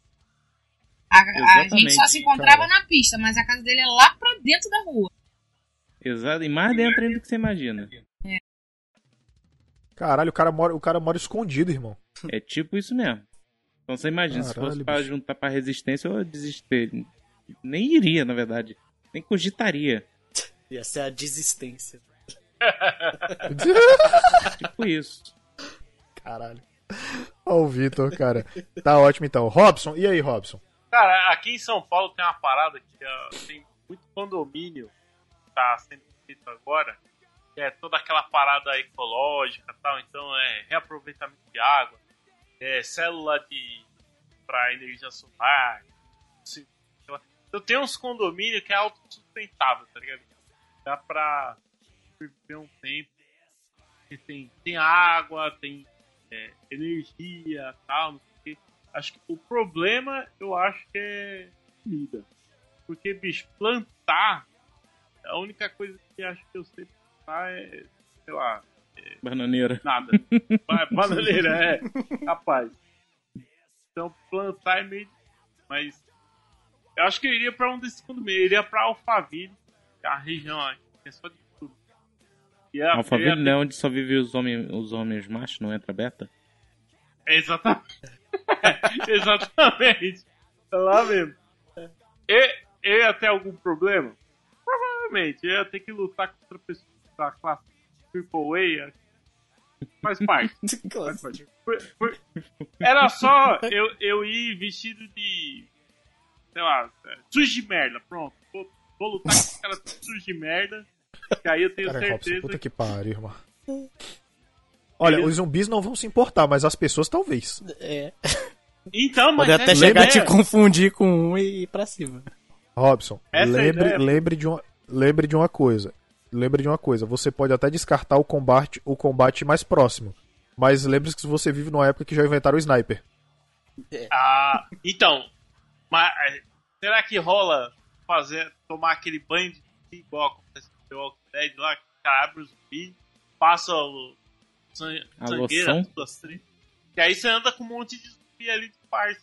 A, a gente só se encontrava cara. na pista, mas a casa dele é lá pra dentro da rua. Exato. E mais dentro ainda do que você imagina. Caralho, o cara mora, o cara mora escondido, irmão. É tipo isso mesmo. Então você imagina, se Caralho, fosse pra bicho. juntar pra resistência, eu desister. Nem iria, na verdade. Nem cogitaria. Ia ser a desistência. Tipo isso. Caralho. Ó o Vitor, cara. Tá ótimo então. Robson, e aí, Robson? Cara, aqui em São Paulo tem uma parada que ó, tem muito condomínio que tá sendo feito agora, que é toda aquela parada ecológica e tal, então é reaproveitamento de água, é célula de para energia solar. assim, aquela- Então tem uns condomínios que é autossustentável, tá ligado? Dá pra viver um tempo tem, tem água, tem é, energia tal, não sei o quê. Acho que o problema, eu acho que é comida. Porque, bicho, plantar, a única coisa que acho que eu sei plantar é, sei lá, Bananeira. nada. Ba- Bananeira, é. Rapaz. Então, plantar é meio. Mas. Eu acho que eu iria pra um desses condomínios. Eu iria pra Alphaville, que é a região que é só de E a- Alphaville ia- não é onde só vivem os homens, os homens machos, não entra beta? Exatamente. Exatamente. É lá mesmo. E, eu ia ter algum problema? Provavelmente. Eu ia ter que lutar contra pessoas da classe Triple A. Faz parte. Faz parte. Por- por- Era só eu, eu ir vestido de. Sei lá, é, sujo de merda. Pronto. Vou, vou lutar com os caras sujos de merda. Que aí eu tenho Cara, Robson, certeza puta que pariu, irmão. Olha, os zumbis não vão se importar, mas as pessoas talvez. É. Então, mas Pode até chegar a te confundir com um e ir pra cima. Robson, Essa é lembre, lembre, de uma, lembre de uma coisa. Lembre de uma coisa. Você pode até descartar o combate, o combate mais próximo. Mas lembre-se que você vive numa época que já inventaram o sniper. Ah, então, mas é, será que rola fazer, tomar aquele banho de igual acontece o Walking Dead lá, cara abre o zumbi, passa o A sangueira, tudo assim, e aí você anda com um monte de zumbi ali de parte.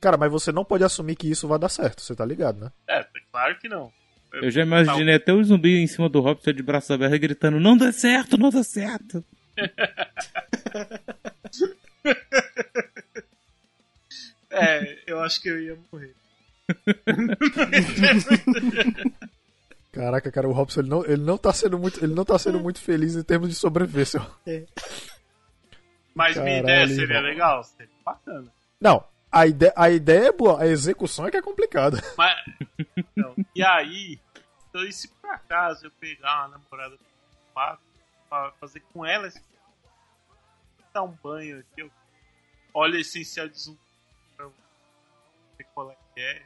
Cara, mas você não pode assumir que isso vai dar certo, você tá ligado, né? É, claro que não. Eu já imaginei até o zumbi em cima do Robson de braços abertos gritando: Não dá certo, não dá certo. É, eu acho que eu ia morrer. Caraca, cara, o Robson ele não, ele não tá sendo muito, ele não tá sendo muito feliz em termos de sobrevivência. Mas minha Caralho, ideia seria irmão. legal, seria bacana. Não, a ideia, a ideia é boa, a execução é que é complicada. Mas, então, e aí, então, e se por acaso eu pegar uma namorada pra, pra fazer com ela, assim, dar um banho aqui, eu, óleo essencial de zumbi pra ver qual é que é.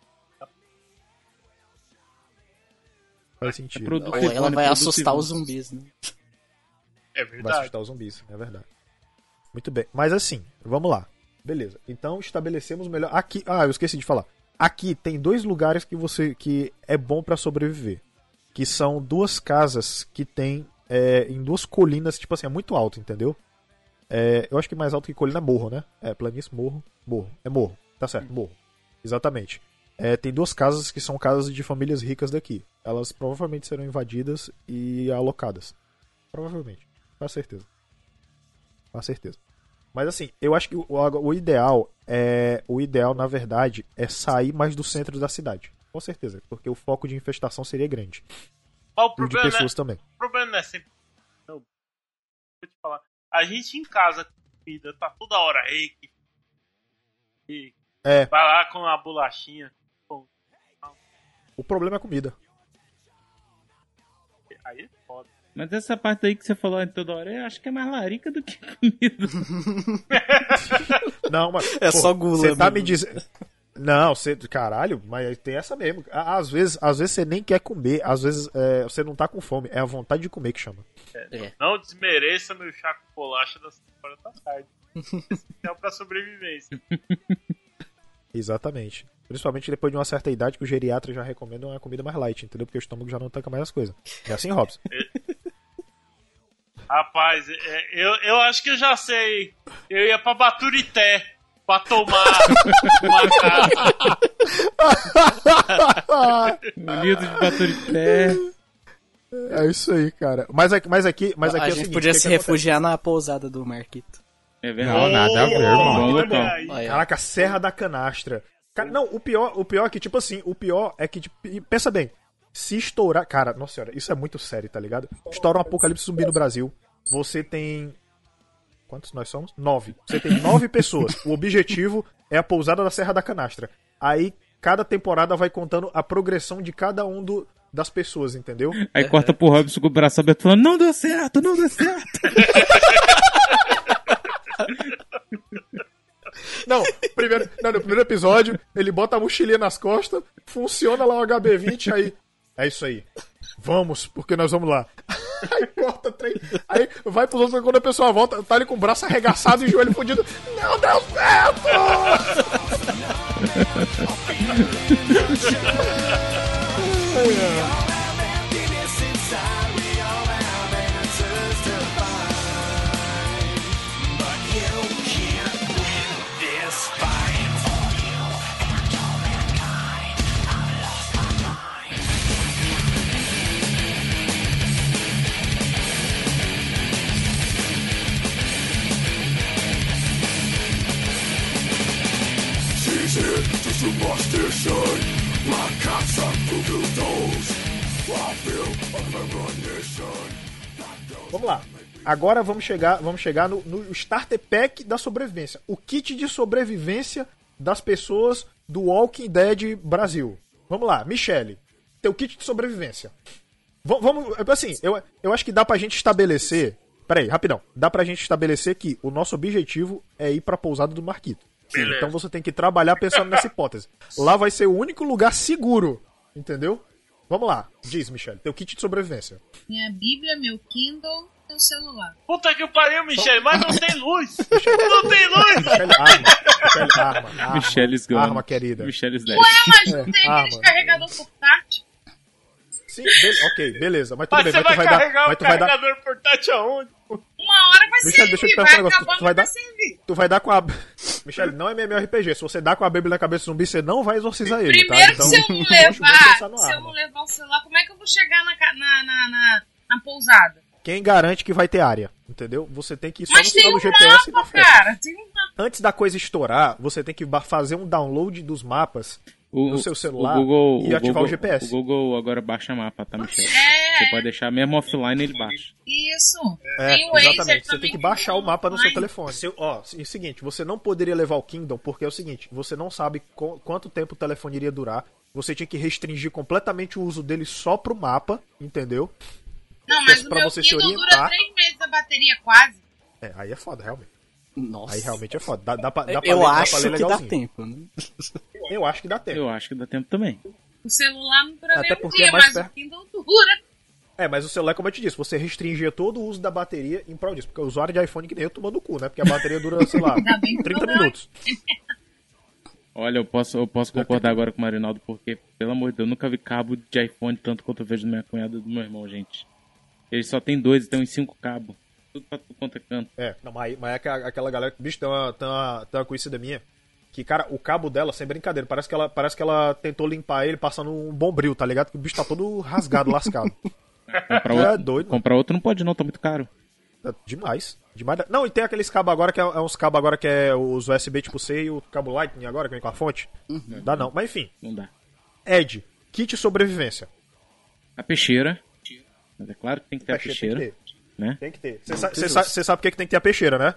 Faz sentido. produto- Ou ela vai assustar os zumbis, né? É Vai verdade. assustar os zumbis, é verdade. Muito bem. Mas assim, vamos lá. Beleza. Então estabelecemos melhor. Aqui. Ah, eu esqueci de falar. Aqui tem dois lugares que você. que é bom pra sobreviver. Que são duas casas que tem. é, em duas colinas, tipo assim, é muito alto, entendeu? É, eu acho que mais alto que colina é morro, né? É, planície, morro. Morro. É morro. Tá certo, morro. Exatamente. É, tem duas casas que são casas de famílias ricas daqui. Elas provavelmente serão invadidas e alocadas. Provavelmente. Com certeza. Com certeza. Mas assim, eu acho que o, o- ideal é. O ideal, na verdade, é sair mais do centro da cidade. Com certeza. Porque o foco de infestação seria grande. Mas o E de problema, né, pessoas também. o problema não é sempre. Não, vou te falar. A gente em casa com comida tá toda hora aí. que É, Vai lá com a bolachinha. Bom, o problema é a comida. Aí é foda. Mas essa parte aí que você falou em toda hora, eu acho que é mais larica do que comida. Não, mas. É só gula Você tá mesmo. me dizendo. Não, você. Caralho, mas tem essa mesmo. Às vezes, às vezes você nem quer comer, às vezes é, você não tá com fome, é a vontade de comer que chama. É. Não desmereça meu chá com bolacha das 5 horas da tarde. Esse é pra sobrevivência. Exatamente. Principalmente depois de uma certa idade que o geriatra já recomenda uma comida mais light, entendeu? Porque o estômago já não tanca mais as coisas. É assim, Robson. Rapaz, é, eu, eu acho que eu já sei. Eu ia pra Baturité pra tomar uma casa. Unido de Baturité. É isso aí, cara. Mas aqui, mas aqui, mas aqui a é gente seguinte, podia que se que acontece? refugiar na pousada do Marquito. É Não, verdade. nada a ver, irmão. Aí, ó. Caraca, Serra da Canastra. Cara, não, o pior, o pior é que, tipo assim, o pior é que, tipo, pensa bem, se estourar. Cara, nossa senhora, isso é muito sério, tá ligado? Estoura um apocalipse zumbi no Brasil. Você tem. Quantos nós somos? Nove. Você tem nove pessoas. O objetivo é a pousada da Serra da Canastra. Aí, cada temporada vai contando a progressão de cada um do, das pessoas, entendeu? Aí corta pro Robson com o braço aberto falando, não deu certo, não deu certo. Não, primeiro, não, no primeiro episódio, ele bota a mochilinha nas costas, funciona lá o HB20, aí. É isso aí. Vamos, porque nós vamos lá. Aí corta trem. Aí vai pros outros, quando a pessoa volta, tá ali com o braço arregaçado e o joelho fudido. Não deu certo! Vamos lá. Agora vamos chegar, vamos chegar no, no starter pack da sobrevivência. O kit de sobrevivência das pessoas do Walking Dead Brasil. Vamos lá, Michele. Teu kit de sobrevivência. V- vamos, assim, eu, eu acho que dá pra gente estabelecer. Peraí, rapidão. Dá pra gente estabelecer que o nosso objetivo é ir pra pousada do Marquito. Beleza. Então você tem que trabalhar pensando nessa hipótese. Lá vai ser o único lugar seguro. Entendeu? Vamos lá. Diz, Michele. Teu kit de sobrevivência. Minha Bíblia, meu Kindle, meu celular. Puta que pariu, Michele, mas não tem luz! Não tem luz! Michele, arma. Michele, arma. arma. Michele's gone. Arma, querida. Michele's dead. Ué, mas não tem Ah, aqueles mano. carregador portátil? Sim, be- ok, beleza. Mas tudo Mas bem, você mas tu vai vai dar. carregar Mas o tu vai dar. carregador portátil aonde? Uma hora vai Michele, deixa eu te servir, perguntar vai um negócio. acabar, Tu vai dar- servir. Tu vai dar com a. Michele, não é MMORPG. Se você dá com a Bíblia na cabeça do zumbi, você não vai exorcizar ele. Primeiro, tá? se eu não levar, se eu não levar o celular, como é que eu vou chegar na, na, na, na, na pousada? Quem garante que vai ter área? Entendeu? Você tem que ir só Mas no tem sinal um do GPS e mapa, frente. cara. Tem um mapa. Antes da coisa estourar, você tem que fazer um download dos mapas O, no seu celular o Google, e ativar Google, o GPS. O Google agora baixa mapa, tá, Michele? É. Você pode deixar mesmo offline, ele baixa. Isso. É, tem o exatamente. Você tem que baixar o mapa no seu telefone. Seu, ó, é o seguinte, você não poderia levar o Kingdom porque é o seguinte, você não sabe qu- quanto tempo o telefone iria durar. Você tinha que restringir completamente o uso dele só pro mapa, entendeu? Não, mas Pra o meu você se Kindle orientar. dura três meses a bateria quase. É, aí é foda, realmente. Nossa. Aí realmente é foda. Dá, dá pra, dá pra eu ler, dá pra acho ler que dá tempo, né? Eu acho que dá tempo. Eu acho que dá tempo também. O celular não dura Até nem um porque dia, é mais mas perto. o Kindle dura. É, mas o celular, como eu te disse, você restringia todo o uso da bateria em prol disso. Porque o usuário de iPhone que nem eu tomando cu, né? Porque a bateria dura, sei lá, Ainda bem que 30 não dá. minutos. Olha, eu posso, eu posso concordar agora com o Marinaldo, porque, pelo amor de Deus, eu nunca vi cabo de iPhone tanto quanto eu vejo da minha cunhada e do meu irmão, gente. Eles só tem dois, então em cinco cabos. Tudo pra tudo quanto é canto. É, não, mas, mas é que a- aquela galera. Bicho, tem uma, tem, uma, tem uma conhecida minha. Que, cara, o cabo dela, sem brincadeira, parece que ela, parece que ela tentou limpar ele passando um bombril, tá ligado? Que o bicho tá todo rasgado, lascado. Comprar É outro, doido, mano. comprar outro não pode não, tá muito caro. É demais. Demais. Não, e tem aqueles cabos agora que é, é uns cabos agora que é os USB tipo C e o cabo Lightning agora, que vem com a fonte. Dá não. Mas enfim, Não dá. Ed, kit sobrevivência. A peixeira. Mas é claro que tem que ter a Peixeira peixeira, Tem que ter. né? Tem que ter. Você sa sa sabe por que, que tem que ter a peixeira, né?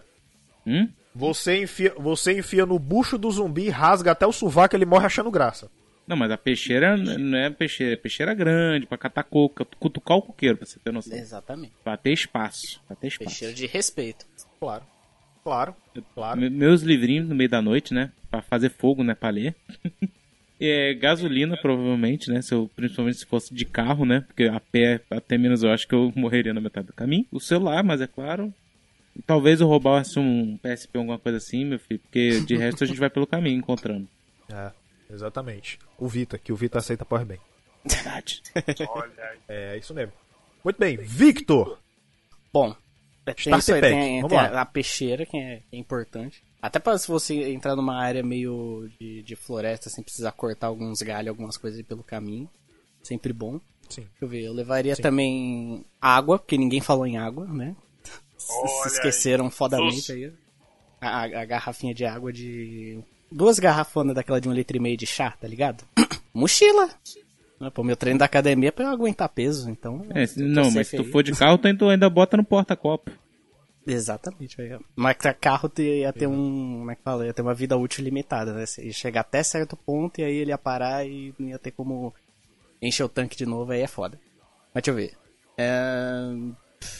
Hum? Você enfia, você enfia no bucho do zumbi, rasga até o sovaco, ele morre achando graça. Não, mas a peixeira não é peixeira, é peixeira grande, pra catar coca, cutucar o coqueiro, pra você ter noção. Exatamente. Pra ter espaço, pra ter espaço. Peixeiro de respeito. Claro. Claro, claro. Me- Meus livrinhos no meio da noite, né? Pra fazer fogo, né? Pra ler. é, gasolina, provavelmente, né? Se eu, principalmente se fosse de carro, né? Porque a pé, até menos, eu acho que eu morreria na metade do caminho. O celular, mas é claro. E talvez eu roubasse um PSP, alguma coisa assim, meu filho. Porque de resto a gente vai pelo caminho encontrando. É, exatamente. O Vita, que o Vita aceita Powerbank. Verdade. Olha aí. É isso mesmo. Muito bem, Victor. Bom, é, tem isso aí, tem, vamos tem lá. a, a peixeira, que é, que é importante. Até pra se você entrar numa área meio de, de floresta, sem precisar cortar alguns galhos, algumas coisas aí pelo caminho. Sempre bom. Sim. Deixa eu ver, eu levaria também água, porque ninguém falou em água, né? Se- Olha Se esqueceram fodamente Doce. aí. A, a- a garrafinha de água de. Duas garrafonas daquela de um litro e meio de chá, tá ligado? Mochila! Né, Pô, meu treino da academia é pra eu aguentar peso, então. É, não, mas se tu for de carro, tu ainda- bota no porta-copo. Exatamente, ó. Mas carro ia ter um. Como é que fala? Ia ter uma vida útil limitada, né? Ia chegar até certo ponto e aí ele ia parar e não ia ter como encher o tanque de novo, aí é foda. Mas deixa eu ver. É,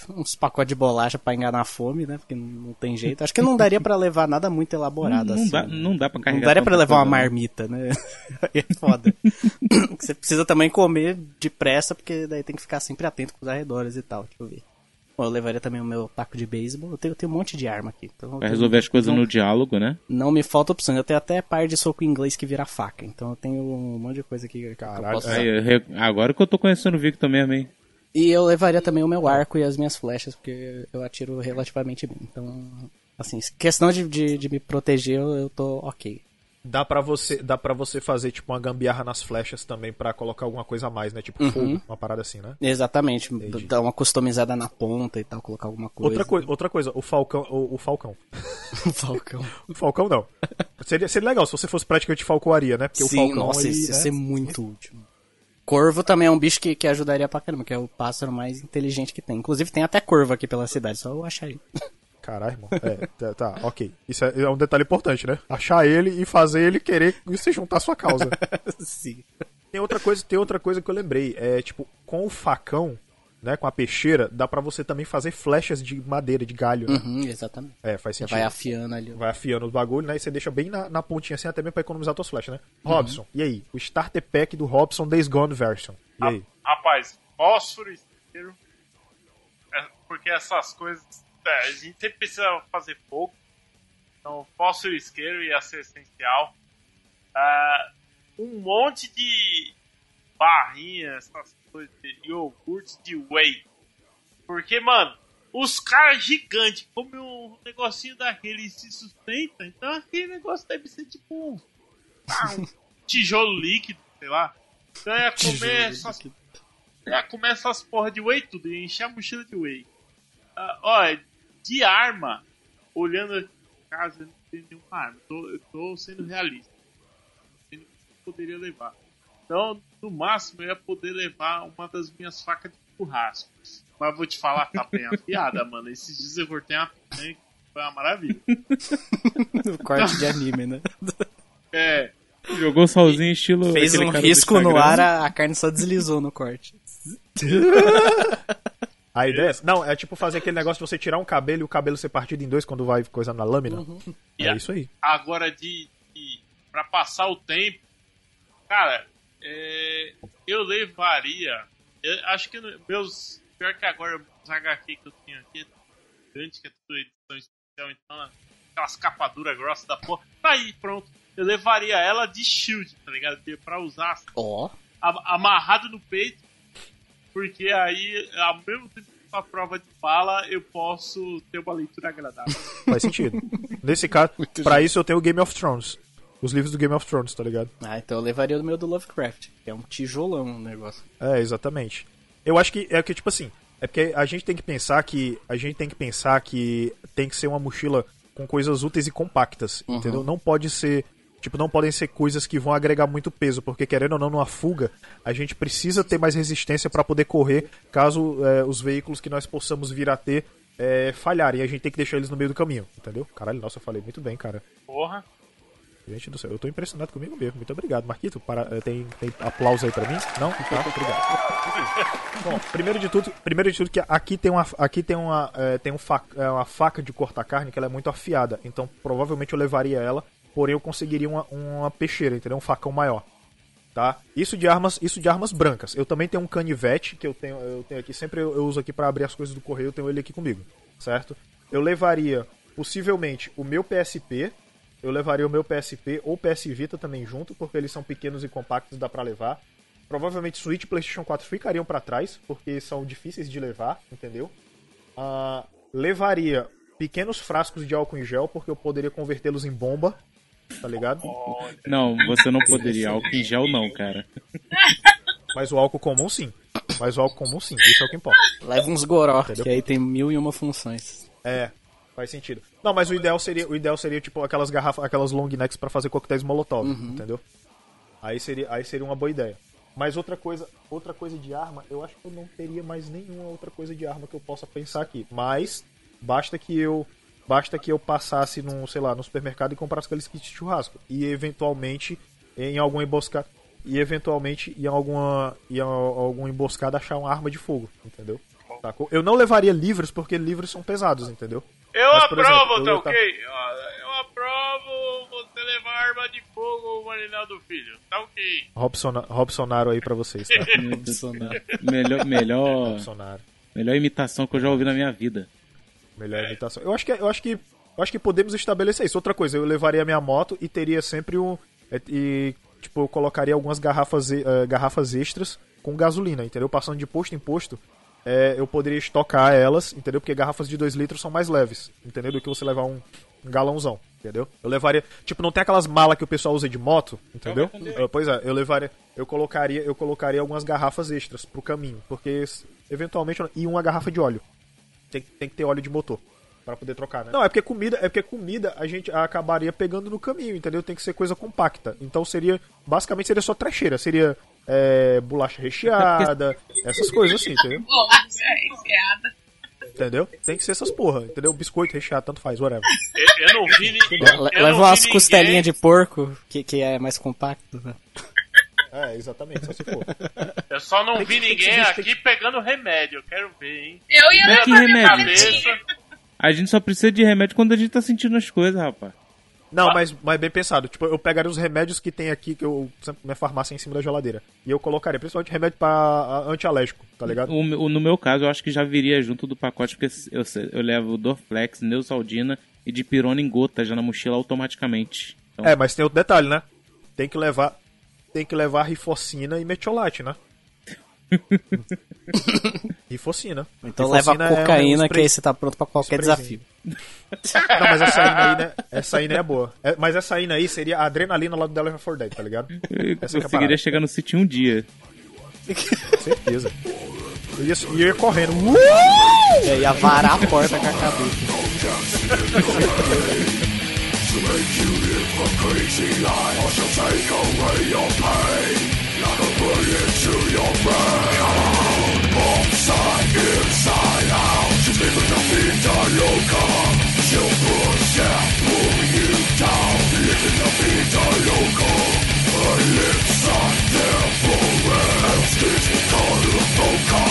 Uns pacotes de bolacha pra enganar a fome, né? Porque não, não tem jeito. Acho que não daria pra levar nada muito elaborado Não, não assim. dá, não dá pra carregar. Não daria pra levar uma não. marmita, né? Aí é foda. Você precisa também comer depressa, porque daí tem que ficar sempre atento com os arredores e tal. Deixa eu ver. Bom, eu levaria também o meu taco de beisebol. Eu tenho, eu tenho um monte de arma aqui. Então Vai tenho- resolver as coisas não, no diálogo, né? não me falta opção. Eu tenho até par de soco inglês que vira faca. Então eu tenho um monte de coisa aqui que eu posso usar. Aí, eu re- agora que eu tô conhecendo o Victor mesmo, hein? E eu levaria também o meu arco e as minhas flechas, porque eu atiro relativamente bem. Então, assim, questão de, de, de me proteger, eu, eu tô ok. Dá pra você, dá para você fazer tipo uma gambiarra nas flechas também pra colocar alguma coisa a mais, né? Tipo Uhum. fogo, uma parada assim, né? Exatamente. Dar uma customizada na ponta e tal, colocar alguma coisa. Outra coisa, outra coisa, o Falcão, o, o Falcão. Falcão. O Falcão não. Seria, seria legal se você fosse praticante falcoaria, né? Porque o Sim, Falcão nossa, ele, isso ia né? ser muito útil. Corvo também é um bicho que, que ajudaria pra caramba, que é o pássaro mais inteligente que tem. Inclusive tem até corvo aqui pela cidade, só eu achar ele. Caralho, irmão. É, tá, tá, ok. Isso é, é um detalhe importante, né? Achar ele e fazer ele querer se juntar à sua causa. Sim. Tem outra coisa, tem outra coisa que eu lembrei. É tipo, com o facão, né? Com a peixeira, dá pra você também fazer flechas de madeira, de galho, né? Uhum, exatamente. É, faz Você sentido. vai afiando ali. Vai afiando os bagulhos, né? E você deixa bem na, na pontinha assim, até mesmo pra economizar tuas flechas, né? Robson, e aí? O starter pack do Robson Days Gone version. E aí? Rapaz, fósforo isqueiro. É, porque essas coisas. é, a gente sempre precisa fazer fogo. Então, fósforo isqueiro ia ser essencial. Ah, um monte de barrinhas, essas coisas de iogurte de whey. Porque, mano, os caras gigantes comem um negocinho daquele e se sustenta. Então aquele negócio deve ser tipo um, ah, um tijolo líquido, sei lá. Então ia comer essas já começa as porra de whey tudo e encher a mochila de whey. Olha, de arma, olhando aqui em casa, eu não tenho nenhuma arma. Tô, eu tô sendo realista. Eu poderia levar. Então, no máximo, eu ia poder levar uma das minhas facas de churrasco. Mas vou te falar, tá bem afiada, mano. Esses dias eu cortei uma picanha que foi uma maravilha. O corte de anime, né? É, Jogou sozinho, estilo. Fez um risco no ar, a, a carne só deslizou no corte. A ideia é essa? Não, é tipo fazer aquele negócio de você tirar um cabelo e o cabelo ser partido em dois quando vai coisa na lâmina. É Yeah. isso aí. Agora, de, de para passar o tempo, cara, é, eu levaria. eu acho que meus. Pior que agora, os HQ que eu tenho aqui grande, que é tudo edição especial, então aquelas capaduras grossas da porra. Tá aí, pronto. Eu levaria ela de shield, tá ligado? Pra usar Ó. a- amarrado no peito, porque aí, ao mesmo tempo que a prova de bala, eu posso ter uma leitura agradável. Faz sentido. Nesse caso, pra isso eu tenho o Game of Thrones. Os livros do Game of Thrones, tá ligado? Ah, então eu levaria o meu do Lovecraft, que é um tijolão o negócio. É, exatamente. Eu acho que é que, tipo assim, é porque a gente tem que pensar que. A gente tem que pensar que tem que ser uma mochila com coisas úteis e compactas, entendeu? Não pode ser. Tipo, não podem ser coisas que vão agregar muito peso, porque querendo ou não, numa fuga, a gente precisa ter mais resistência para poder correr caso é, os veículos que nós possamos vir a ter é, falharem. A gente tem que deixar eles no meio do caminho, entendeu? Caralho, nossa, eu falei muito bem, cara. Porra. Gente do céu, eu tô impressionado comigo mesmo. Muito obrigado. Marquito, para, eh, tem, tem aplauso aí pra mim? Não? Tá, obrigado. Bom, primeiro de tudo, primeiro de tudo que aqui tem uma, aqui tem uma, eh, tem um faca, é, uma faca de cortar carne que ela é muito afiada. Então provavelmente eu levaria ela, porém eu conseguiria uma, uma peixeira, entendeu? Um facão maior. Tá? Isso de armas, isso de armas brancas. Eu também tenho um canivete que eu tenho, eu tenho aqui, sempre eu, eu uso aqui pra abrir as coisas do correio, eu tenho ele aqui comigo, certo? Eu levaria possivelmente o meu PSP, eu levaria o meu PSP ou PS Vita também junto, porque eles são pequenos e compactos, dá pra levar. Provavelmente Switch e PlayStation 4 ficariam pra trás, porque são difíceis de levar, entendeu? Ah, levaria pequenos frascos de álcool em gel, porque eu poderia convertê-los em bomba, tá ligado? Não, você não poderia. Álcool em gel não, cara. Mas o álcool comum sim. Mas o álcool comum sim, isso é o que importa. Leva uns goró, Entendeu? que aí tem mil e uma funções. É, faz sentido. Não, mas o ideal seria, o ideal seria tipo aquelas garrafas, aquelas long necks pra fazer coquetéis molotov, entendeu? Aí seria, aí seria uma boa ideia. Mas outra coisa, outra coisa de arma, eu acho que eu não teria mais nenhuma outra coisa de arma que eu possa pensar aqui. Mas basta que eu basta que eu passasse num, sei lá, no supermercado e comprasse aqueles kits de churrasco e eventualmente em alguma emboscada e eventualmente em alguma em al- alguma emboscada achar uma arma de fogo, entendeu? Eu não levaria livros porque livros são pesados, entendeu? Eu Mas, aprovo, exemplo, tá eu ok? Ó, Eu aprovo você levar arma de fogo ao Marinaldo Filho. Tá ok. Robson, Robsonaro aí pra vocês, tá? Bolsonaro. Melhor, melhor, Robsonaro. melhor imitação que eu já ouvi na minha vida. Melhor imitação. Eu acho que eu acho que eu acho que podemos estabelecer isso. Outra coisa, eu levaria a minha moto e teria sempre um é, e tipo eu colocaria algumas garrafas eh, garrafas extras com gasolina, entendeu? Passando de posto em posto, eh, eu poderia estocar elas, entendeu? Porque garrafas de 2 litros são mais leves, entendeu? Do que você levar um, um galãozão, entendeu? Eu levaria, tipo, não tem aquelas malas que o pessoal usa de moto, entendeu? Eh, pois é, eu levaria, eu colocaria, eu colocaria algumas garrafas extras pro caminho, porque eventualmente e uma garrafa de óleo tem, tem que ter óleo de motor Pra poder trocar, né? Não, é porque comida, é porque comida a gente acabaria pegando no caminho, entendeu? Tem que ser coisa compacta. Então seria, basicamente seria só trecheira, seria é, bolacha recheada, essas coisas assim, entendeu? Bolacha recheada. Entendeu? Tem que ser essas porra, entendeu? Biscoito recheado, tanto faz, whatever. Eu, eu não vi ninguém. Leva umas costelinhas de porco, que, que é mais compacto. né? É, exatamente, só se for. Eu só não Tem que- vi que ninguém aqui pegando remédio. Eu quero ver, hein? Eu ia que levar minha remédio? Cabeça. A gente só precisa de remédio quando a gente tá sentindo as coisas, rapaz. Não, mas, mas bem pensado. Tipo, eu pegaria os remédios que tem aqui, que eu sempre minha farmácia é em cima da geladeira. E eu colocaria, principalmente remédio pra ah, antialérgico, tá ligado? O, o- no meu caso, eu acho que já viria junto do pacote, porque eu, eu levo Dorflex, Neusaldina e de pirona em gota já na mochila automaticamente. Então, É, mas tem outro detalhe, né? Tem que levar. Tem que levar rifocina e metiolate, né? rifocina. Então leva Rifocina é um cocaína, que spray- aí você tá pronto pra qualquer desafio. Não, mas essa aí, né? Essa aí não é boa. É, mas essa aí aí seria a adrenalina lá do The Left 4 Dead, tá ligado? eu essa que é conseguiria parada. chegar no sítio um dia. Com certeza. Eu ia, eu ia correndo. Uh! E aí ia varar a porta com a cabeça. into your brain Come both side, inside out She's leaving nothing on your cover She'll push and pull you down Leaving nothing on your cover Her lips are there for rest It's the color of mocha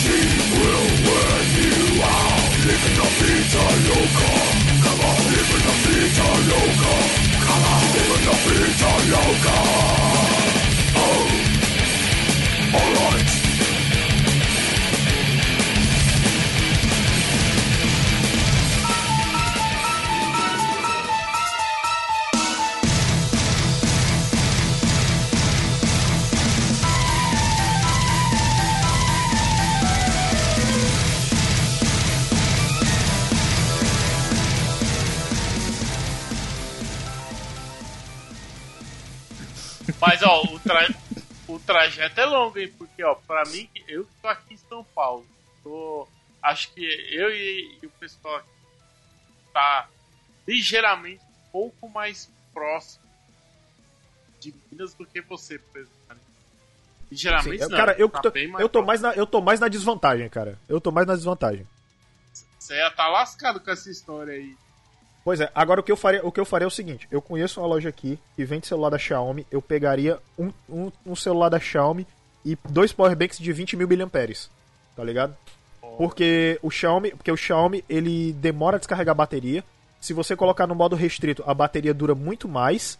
She will wear you out Leaving nothing on your cover Come on, leaving nothing on your cover Come on, leaving nothing on your cover Mas, ó, o, tra... trajeto é longo, hein? Porque, ó, pra mim, eu que tô aqui em São Paulo, tô... acho que eu e, e o pessoal aqui tá ligeiramente um pouco mais próximo de Minas do que você, por exemplo. né? Ligeiramente, Sim, não. cara, eu, tá tô, bem eu, tô mais na, eu tô mais na desvantagem, cara. Eu tô mais na desvantagem. Você ia tá lascado com essa história aí. Pois é, agora o que eu faria, o que eu faria é o seguinte: eu conheço uma loja aqui que vende celular da Xiaomi, eu pegaria um, um, um celular da Xiaomi e dois powerbanks de 20 mil miliamperes, tá ligado? Porque o Xiaomi, porque o Xiaomi ele demora a descarregar a bateria. Se você colocar no modo restrito, a bateria dura muito mais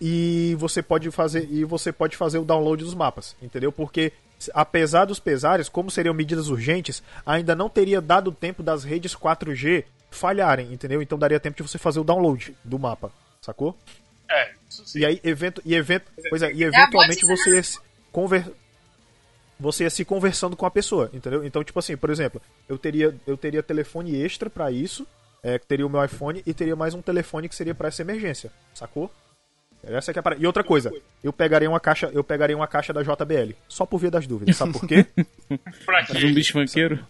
e você pode fazer e você pode fazer o download dos mapas, entendeu? Porque apesar dos pesares, como seriam medidas urgentes, ainda não teria dado tempo das redes 4G falharem, entendeu? Então daria tempo de você fazer o download do mapa, sacou? É, isso sim. E aí, evento, e evento, pois é, e eventualmente pode ser, você ia se conver, você ia se conversando com a pessoa, entendeu? Então, tipo assim, por exemplo, eu teria, eu teria telefone extra pra isso, é, que teria o meu iPhone e teria mais um telefone que seria pra essa emergência, sacou? Essa que é a parada. E outra coisa, eu pegaria uma caixa, eu pegaria uma caixa da JBL, só por via das dúvidas, sabe por quê? Pra quê? Zumbis funkeiro?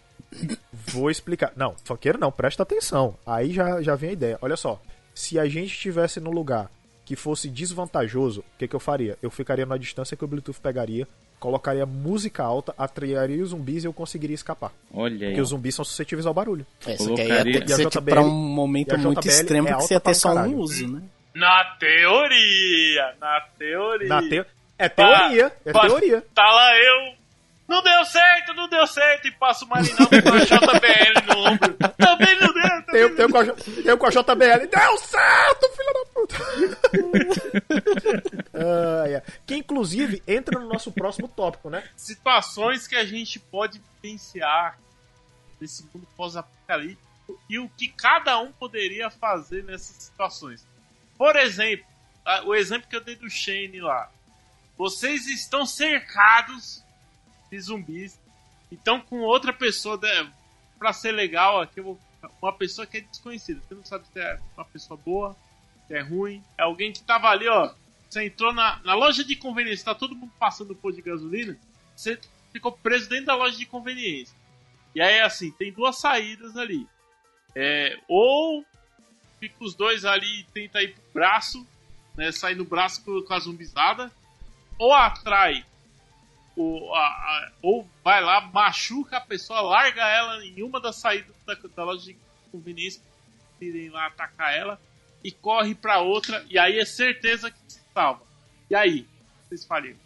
Vou explicar. Não, funkeiro não, presta atenção. Aí já, já vem a ideia. Olha só, se a gente estivesse no lugar que fosse desvantajoso, o que, que eu faria? Eu ficaria na distância que o Bluetooth pegaria, colocaria música alta, atrairia os zumbis e eu conseguiria escapar. Olha aí. Porque os zumbis são suscetíveis ao barulho. É, só que aí ia Colocaria- ter que E a ser tipo, JBL pra um momento muito extremo é que você ia ter só um uso, né? Na teoria, na teoria. Na te... É teoria, é Pá, teoria. Tá lá eu. Não deu certo, não deu certo. E passo o Marinão com a JBL no ombro. Também não deu, também Tem, não tem, com a, tem com a JBL. Deu certo, filho da puta! Ah, é. Que inclusive entra no nosso próximo tópico, né? situações que a gente pode vivenciar nesse mundo pós-apocalíptico e o que cada um poderia fazer nessas situações. Por exemplo, o exemplo que eu dei do Shane lá. Vocês estão cercados de zumbis. Então, com outra pessoa, né, pra ser legal, aqui uma pessoa que é desconhecida. Você não sabe se é uma pessoa boa, se é ruim. É alguém que tava ali, ó. Você entrou na, na loja de conveniência, tá todo mundo passando pôr de gasolina. Você ficou preso dentro da loja de conveniência. E aí, assim, tem duas saídas ali. É, ou fica os dois ali e tenta ir pro braço, né? Sair no braço com a zumbizada. Ou atrai. O, a- a- ou vai lá, machuca a pessoa, larga ela em uma das saídas da, da loja de conveniência. Irem lá atacar ela. E corre pra outra. E aí é certeza que se salva. E aí? Vocês fariam?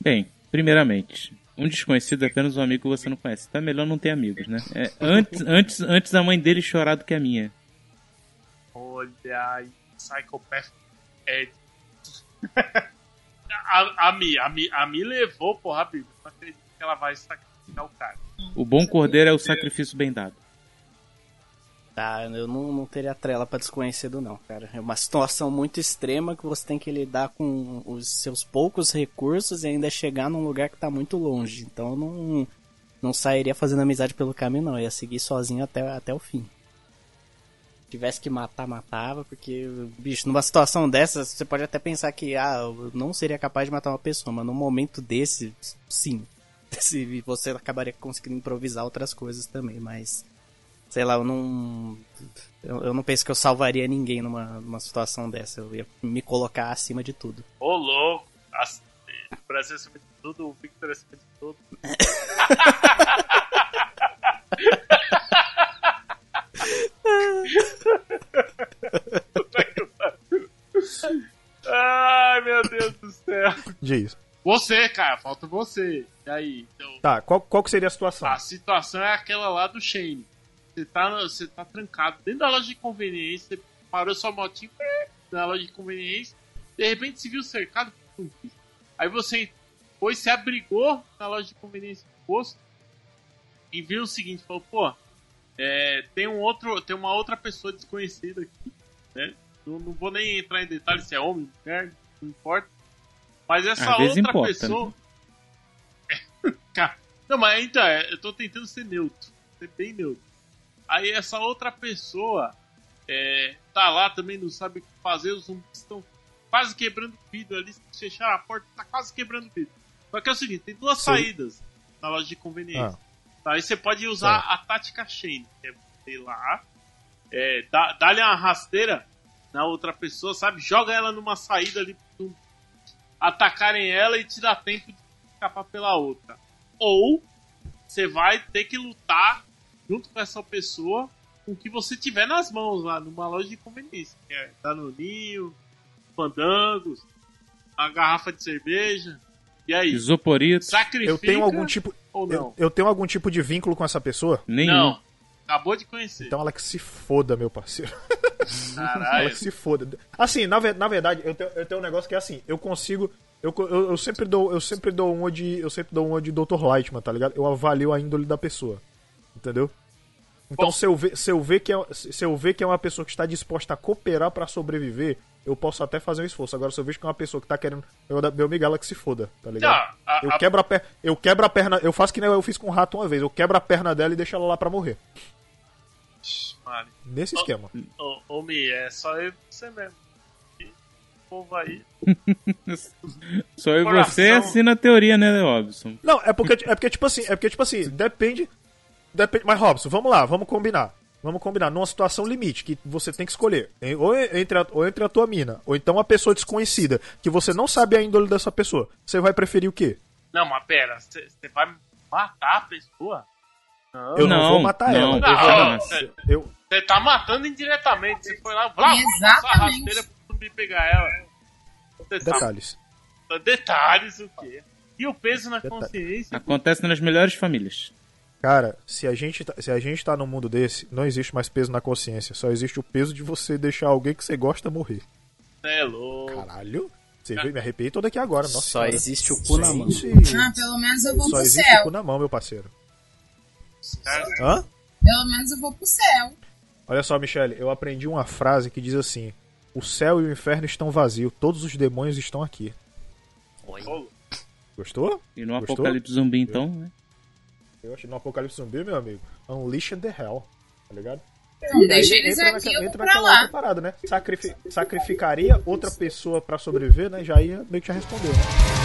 Bem, primeiramente, um desconhecido é apenas um amigo que você não conhece. É melhor não ter amigos, né? É, antes, antes, antes a mãe dele chorar do que a minha. Olha aí, Psychopath Ed. a, a, Mi, a, Mi, a Mi levou, porra, Bíblia. Não acredito que ela vai sacrificar o cara. O bom cordeiro é o sacrifício bem dado. Tá, eu não, não teria trela pra desconhecido não, cara. É uma situação muito extrema que você tem que lidar com os seus poucos recursos e ainda chegar num lugar que tá muito longe. Então eu não, não sairia fazendo amizade pelo caminho não, eu ia seguir sozinho até, até o fim. Se tivesse que matar, matava, porque, bicho, numa situação dessa, você pode até pensar que, ah, eu não seria capaz de matar uma pessoa, mas num momento desse, sim. Se você acabaria conseguindo improvisar outras coisas também, mas sei lá, eu não. Eu, eu não penso que eu salvaria ninguém numa, numa situação dessa. Eu ia me colocar acima de tudo. Ô, louco! O Brasil acima de tudo, o Victor acima de tudo. Ai, meu Deus do céu. Diz. Você, cara, falta você. E aí? Então, Tá, qual, qual que seria a situação? a situação é aquela lá do Shane. Você tá, você tá trancado dentro da loja de conveniência, você parou sua motinha na loja de conveniência, de repente se viu cercado por zumbis. Aí você foi, se abrigou na loja de conveniência do posto e viu o seguinte, falou, pô, é, tem um outro, tem uma outra pessoa desconhecida aqui, né? Não, não vou nem entrar em detalhes se é homem, mulher, não importa. Mas essa outra importa, pessoa. Cara, não, mas então, é, eu tô tentando ser neutro, ser bem neutro. Aí essa outra pessoa é, tá lá também, não sabe o que fazer, os zumbis estão quase quebrando o vidro ali, fecharam a porta, tá quase quebrando o vidro. Só que é o seguinte, tem duas Sim. saídas na loja de conveniência. Tá, aí você pode usar a tática Shane, que é ir lá, é, dá- dá-lhe uma rasteira na outra pessoa, sabe? Joga ela numa saída ali atacarem ela e te dá tempo de escapar pela outra. Ou você vai ter que lutar junto com essa pessoa com com o que você tiver nas mãos lá numa loja de conveniência. Que é Danoninho, Fandangos, a garrafa de cerveja. E aí? Isoporito. Sacrifica Eu tenho algum tipo. Ou Eu, não? eu tenho algum tipo de vínculo com essa pessoa? Nenhum. Não. Acabou de conhecer. Então ela que se foda, meu parceiro. Ela Caralho. que se foda. Assim, na, na verdade, eu tenho, eu tenho um negócio que é assim, eu consigo. Eu, eu, eu sempre dou, eu sempre dou uma de. Eu sempre dou uma de Dr. Lightman, tá ligado? Eu avalio a índole da pessoa. Entendeu? Então, Bom. se eu, ver, se, eu ver que é, se eu ver que é uma pessoa que está disposta a cooperar pra sobreviver, eu posso até fazer um esforço. Agora, se eu vejo que é uma pessoa que tá querendo. Eu, meu amigo, ela que se foda, tá ligado? Tá, a- eu, a- quebro a per... eu quebro a perna. Eu faço que nem eu fiz com o rato uma vez. Eu quebro a perna dela e deixo ela lá pra morrer. Mano, Nesse esquema. ô, ô Mi, é só eu e você mesmo. E o povo aí. Só eu e você assim na teoria, né, Robson? Não, é porque, é porque tipo assim, é porque tipo assim, depende, depende. Mas Robson, vamos lá, vamos combinar. Vamos combinar numa situação limite que você tem que escolher, ou entre a, ou entre a tua mina, ou então uma pessoa desconhecida que você não sabe a índole dessa pessoa. Você vai preferir o quê? Não, mas pera, você vai matar a pessoa? Não. Eu não, Não, vou matar não. ela. Não, não, eu- Você tá matando indiretamente. Você foi lá, blá, Exatamente. passou a rasteira pro zumbi pegar ela. Você tá- detalhes. Detalhes o quê? E o peso na Detalhe. consciência? Acontece nas melhores famílias. Cara, se a gente tá, se a gente tá num mundo desse, não existe mais peso na consciência, só existe o peso de você deixar alguém que você gosta morrer. É louco. Caralho. Você viu? Me arrepiei todo aqui agora, nossa. Só senhora. existe o cu na mão. Ah, pelo menos eu vou Só pro existe o céu. cu na mão, meu parceiro. Cara, Hã? Pelo menos eu vou pro céu. Olha só, Michele, eu aprendi uma frase que diz assim: O céu e o inferno estão vazios, todos os demônios estão aqui. ô, Gostou? E no Gostou? apocalipse zumbi, então, né? Eu achei no Apocalipse Zumbi, meu amigo. Unleashed the Hell. Tá ligado? Não, deixa eles entra, aqui, naquela, entra naquela outra parada, né? Sacrifi- sacrificaria outra pessoa pra sobreviver, né? Já ia meio que já respondeu, né?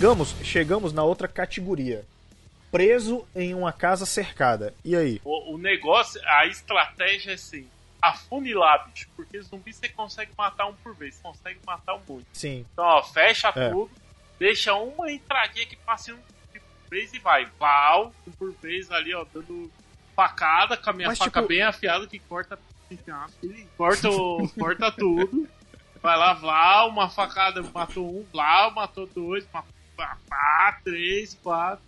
Chegamos, chegamos na outra categoria. Preso em uma casa cercada. E aí? o, o negócio, a estratégia é assim: afunilar, bicho. Porque zumbi você consegue matar um por vez, você consegue matar um monte. Sim. Então, ó, fecha É. tudo, deixa uma entradinha que passe um por vez e vai. Val, um por vez ali, ó, dando facada com a minha Mas, faca tipo- bem afiada que corta. Corta, corta tudo. Vai lá, Val, uma facada matou um, Val matou dois, ma- pá, pá, três, quatro.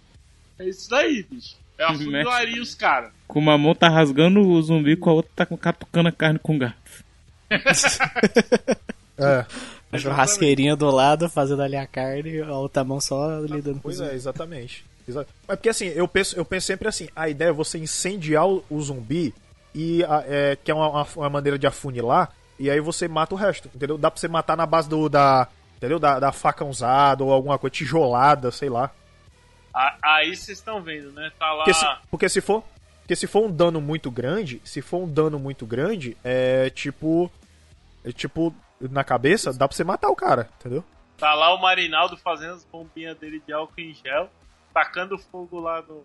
É isso daí, bicho. Eu afunilaria os caras. Com uma mão tá rasgando o zumbi, com a outra tá catucando a carne com garfo. É. A churrasqueirinha do lado, fazendo ali a carne, a outra mão só lidando com Pois é, exatamente. Exa- Mas porque assim, eu penso, eu penso sempre assim, a ideia é você incendiar o, o zumbi e a- é, que é uma, uma- uma maneira de afunilar, e aí você mata o resto, entendeu? Dá pra você matar na base do da, entendeu? Da, da faca usada ou alguma coisa tijolada, sei lá. Aí vocês estão vendo, né? Tá lá. Porque se, porque se for, porque se for um dano muito grande, se for um dano muito grande, é tipo é tipo na cabeça, dá pra você matar o cara, entendeu? Tá lá o Marinaldo fazendo as bombinhas dele de álcool em gel, tacando fogo lá no.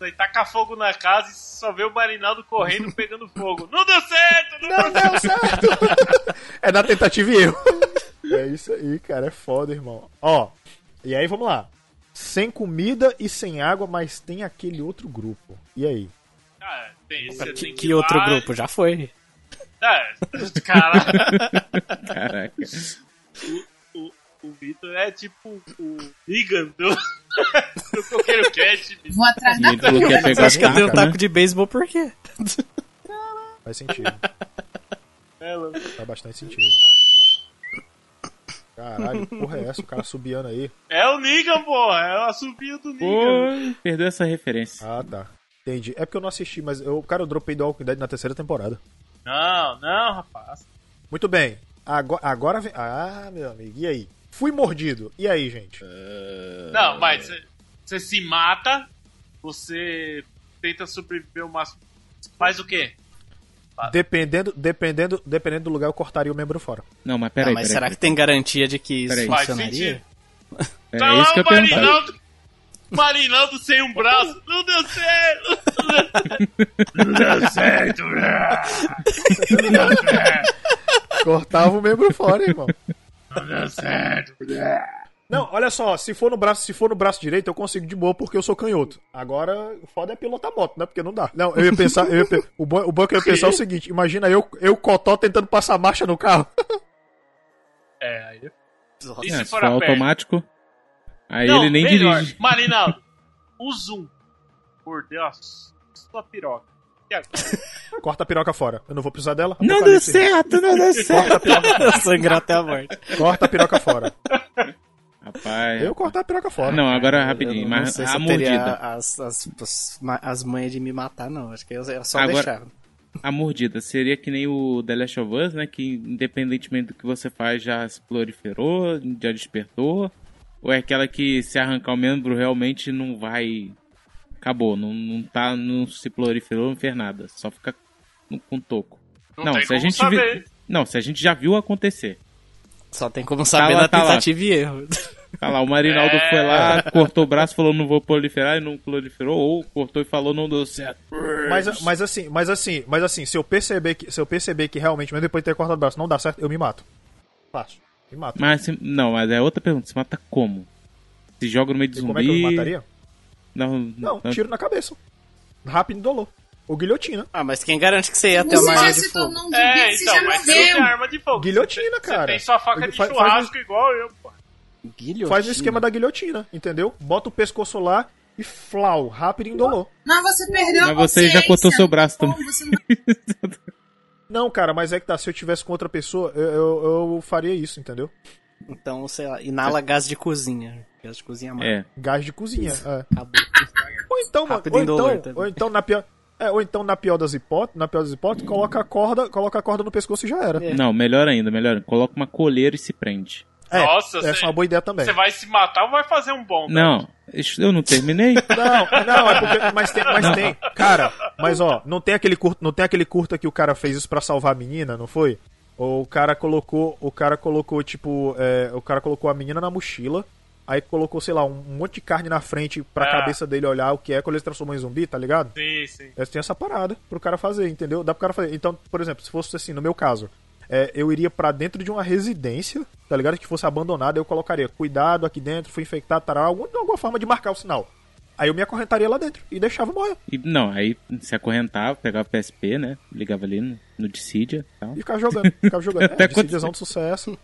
aí taca fogo na casa e só vê o Marinaldo correndo pegando fogo. Não deu certo! Não, Não deu certo! é na tentativa e erro. É isso aí, cara. É foda, irmão. Ó, e aí vamos lá. Sem comida e sem água, mas tem aquele outro grupo. E aí? Cara, tem, você Que, tem que outro lá- grupo? Já foi. É, cara, Caraca. o, o Vitor é tipo o Negan do, do Coqueiro Cat. Vou atrás da Você pegar acha que eu tenho um faca, né? taco de beisebol por quê? Faz sentido. É, louco. Faz bastante sentido. Caralho, que porra é essa? O cara subiando aí. é o Negan, porra. É o assobio do Negan. Pô, perdeu essa referência. Ah, tá. Entendi. É porque eu não assisti, mas eu, cara, eu dropei do Walking Dead na terceira temporada. Não, não, rapaz. Muito bem. Agora, agora vem. Ah, meu amigo. E aí? Fui mordido. E aí, gente? Não, mas você se mata, você tenta sobreviver o máximo. Faz o quê? Dependendo, dependendo, dependendo do lugar, eu cortaria o membro fora. Não, mas Ah, peraí, mas peraí. será que tem garantia de que isso Peraí. Faz funcionaria? sentido. É tá isso lá que eu o. Marinaldo. Marinaldo sem um braço. Não deu certo. Não deu certo. Não deu certo. Cortava o membro fora, irmão. Não deu certo. Não, olha só, se for no braço, se for no braço direito, eu consigo de boa porque eu sou canhoto. Agora, o foda é pilotar moto, né? Porque não dá. Não, eu ia pensar, eu ia pe- o bom, o bom que eu ia pensar é o seguinte, imagina eu, eu cotó tentando passar marcha no carro. É, aí. E É, se for pé? automático, aí Não, ele nem melhor. dirige. Marinaldo, o zoom. Mordeu a sua piroca. Agora? Corta a piroca fora. Eu não vou precisar dela. Não deu certo, não deu certo. Corta a piroca, Sangrar até a morte. corta a piroca fora. Rapaz. Eu cortar a piroca fora. Não, agora Eu rapidinho, não mas sei se a eu teria mordida. as, as, as, as manhas de me matar, não. Acho que eu, eu só Agora- deixava. A mordida seria que nem o The Last of Us, né? Que independentemente do que você faz, já se proliferou, já despertou. Ou é aquela que se arrancar o membro realmente não vai. Acabou, não, não, tá, não se proliferou, não fez nada. Só fica com toco. Não, Não, tem se a gente saber. vi- Não, se a gente já viu acontecer. Só tem como saber lá, na tá lá. tentativa e erro. Tá lá, o Marinaldo É. foi lá, cortou o braço, falou não vou proliferar e não proliferou, ou cortou e falou não deu certo. Mas, mas assim, mas assim, mas assim, se eu perceber que, se eu perceber que realmente, mesmo depois de ter cortado o braço, não dá certo, eu me mato. Fácil. Me mato. Mas se- não, mas é outra pergunta, se mata como? Se joga no meio de E zumbi. como é que eu me mataria? Não, Não, tiro na cabeça. Rápido e dolor. Ou guilhotina. Ah, mas quem garante que você ia ter uma arma de fogo? um zumbi, É, você então, já mas você tem arma de fogo. Guilhotina, cara. Você tem sua faca de Faz- faz churrasco igual eu. Guilhotina. Faz o esquema da guilhotina, entendeu? Bota o pescoço lá e flau, rápido e indolor. Mas você perdeu Mas você já cortou seu braço também. não- Não, cara, mas é que tá, se eu tivesse com outra pessoa, eu, eu, eu faria isso, entendeu? Então, sei lá, inala gás de cozinha. Gás de cozinha mata. É. Gás de cozinha. é. Acabou. Ou então, Rápido ou indolor então, também. ou então na pior. É, ou então na pior das hipóteses, na pior das hipóteses, coloca a corda, coloca a corda no pescoço e já era. É. Não, melhor ainda, melhor. Coloca uma coleira e se prende. É, Nossa, essa você- é uma boa ideia também. Você vai se matar ou vai fazer um bom? Não, isso- eu não terminei. Não, não, é porque. Mas tem, mas tem. Cara, mas ó, não tem aquele curto, não tem aquele curta que o cara fez isso pra salvar a menina, não foi? Ou o cara colocou. O cara colocou, tipo. é, o cara colocou a menina na mochila. Aí colocou, sei lá, um monte de carne na frente pra Ah. cabeça dele olhar o que é quando ele se transformou em zumbi, tá ligado? Sim, sim. Têm essa parada pro cara fazer, entendeu? Dá pro cara fazer. Então, por exemplo, se fosse assim, no meu caso, é, eu iria pra dentro de uma residência, tá ligado? Que fosse abandonada, eu colocaria cuidado aqui dentro, foi infectado, tará, alguma, alguma forma de marcar o sinal. Aí eu me acorrentaria lá dentro e deixava morrer. E, não, aí se acorrentava, pegava o PSP, né? Ligava ali no, no Dissidia e tal. E ficava jogando, ficava jogando. Até É, quando- decisão de sucesso.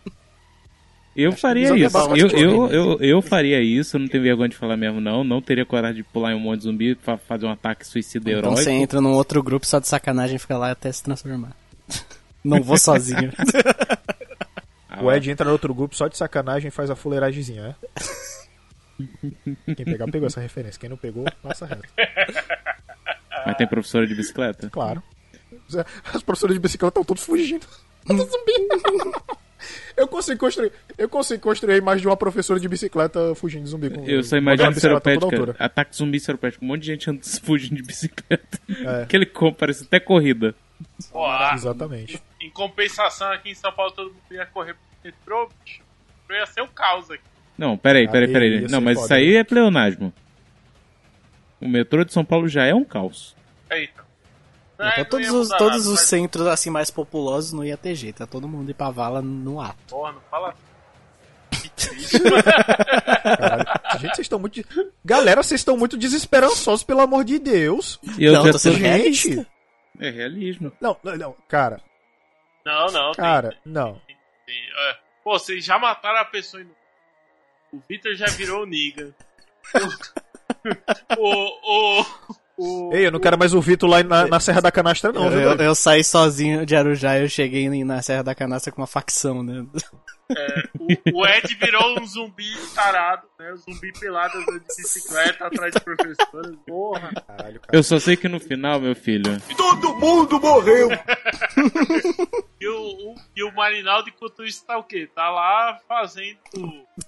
Eu faria que isso. Eu, eu, eu, eu faria isso, não tenho vergonha de falar mesmo, não. Não teria coragem de pular em um monte de zumbi pra fazer um ataque suicida Então heróico. você entra num outro grupo só de sacanagem e fica lá até se transformar. Não vou sozinho. Ah, O Ed entra no outro grupo só de sacanagem e faz a fuleiragemzinha, é? Quem pegar, pegou essa referência. Quem não pegou, passa reto. Mas tem professora de bicicleta? Claro. As professoras de bicicleta estão todos fugindo. Do zumbi. Eu consigo construir. Eu consigo construir mais de uma professora de bicicleta fugindo de zumbi. Com, Eu só imagino seropédica, altura. ataque zumbi seropédico, um monte de gente anda fugindo de bicicleta. É. Aquele como parece até corrida. Exatamente. em compensação, aqui em São Paulo todo mundo ia correr pro metrô, bicho. O metrô Ia ser o caos aqui. Não, peraí, peraí, Aí peraí. ia Não, mas foda. isso aí é pleonasmo. O metrô de São Paulo já é um caos. Eita. Então, É, não todos os, todos nada, os mas, centros assim mais populosos não ia ter jeito. Ia todo mundo ir pra vala no ato. Porra, não fala. Que triste. Caralho. Gente, vocês estão muito. Galera, vocês estão muito desesperançosos, pelo amor de Deus. E eu Não, já tô sendo realista. Gente. É realismo. Não, não, não. Cara, não, não. tem- cara, não. tem- é. Pô, vocês já mataram a pessoa. Em... O Victor já virou o Niga. o, o, o, Ei, eu não quero mais o Vitor lá na, na Serra da Canastra, não, eu, viu? eu, eu saí sozinho de Arujá e eu cheguei na Serra da Canastra com uma facção, né? O, o Ed virou um zumbi tarado, né? Um zumbi pelado andando de bicicleta atrás de professores. Porra. Caralho, cara. Eu só sei que no final, meu filho, E o, o, e o Marinaldo, enquanto isso, tá o quê? Tá lá fazendo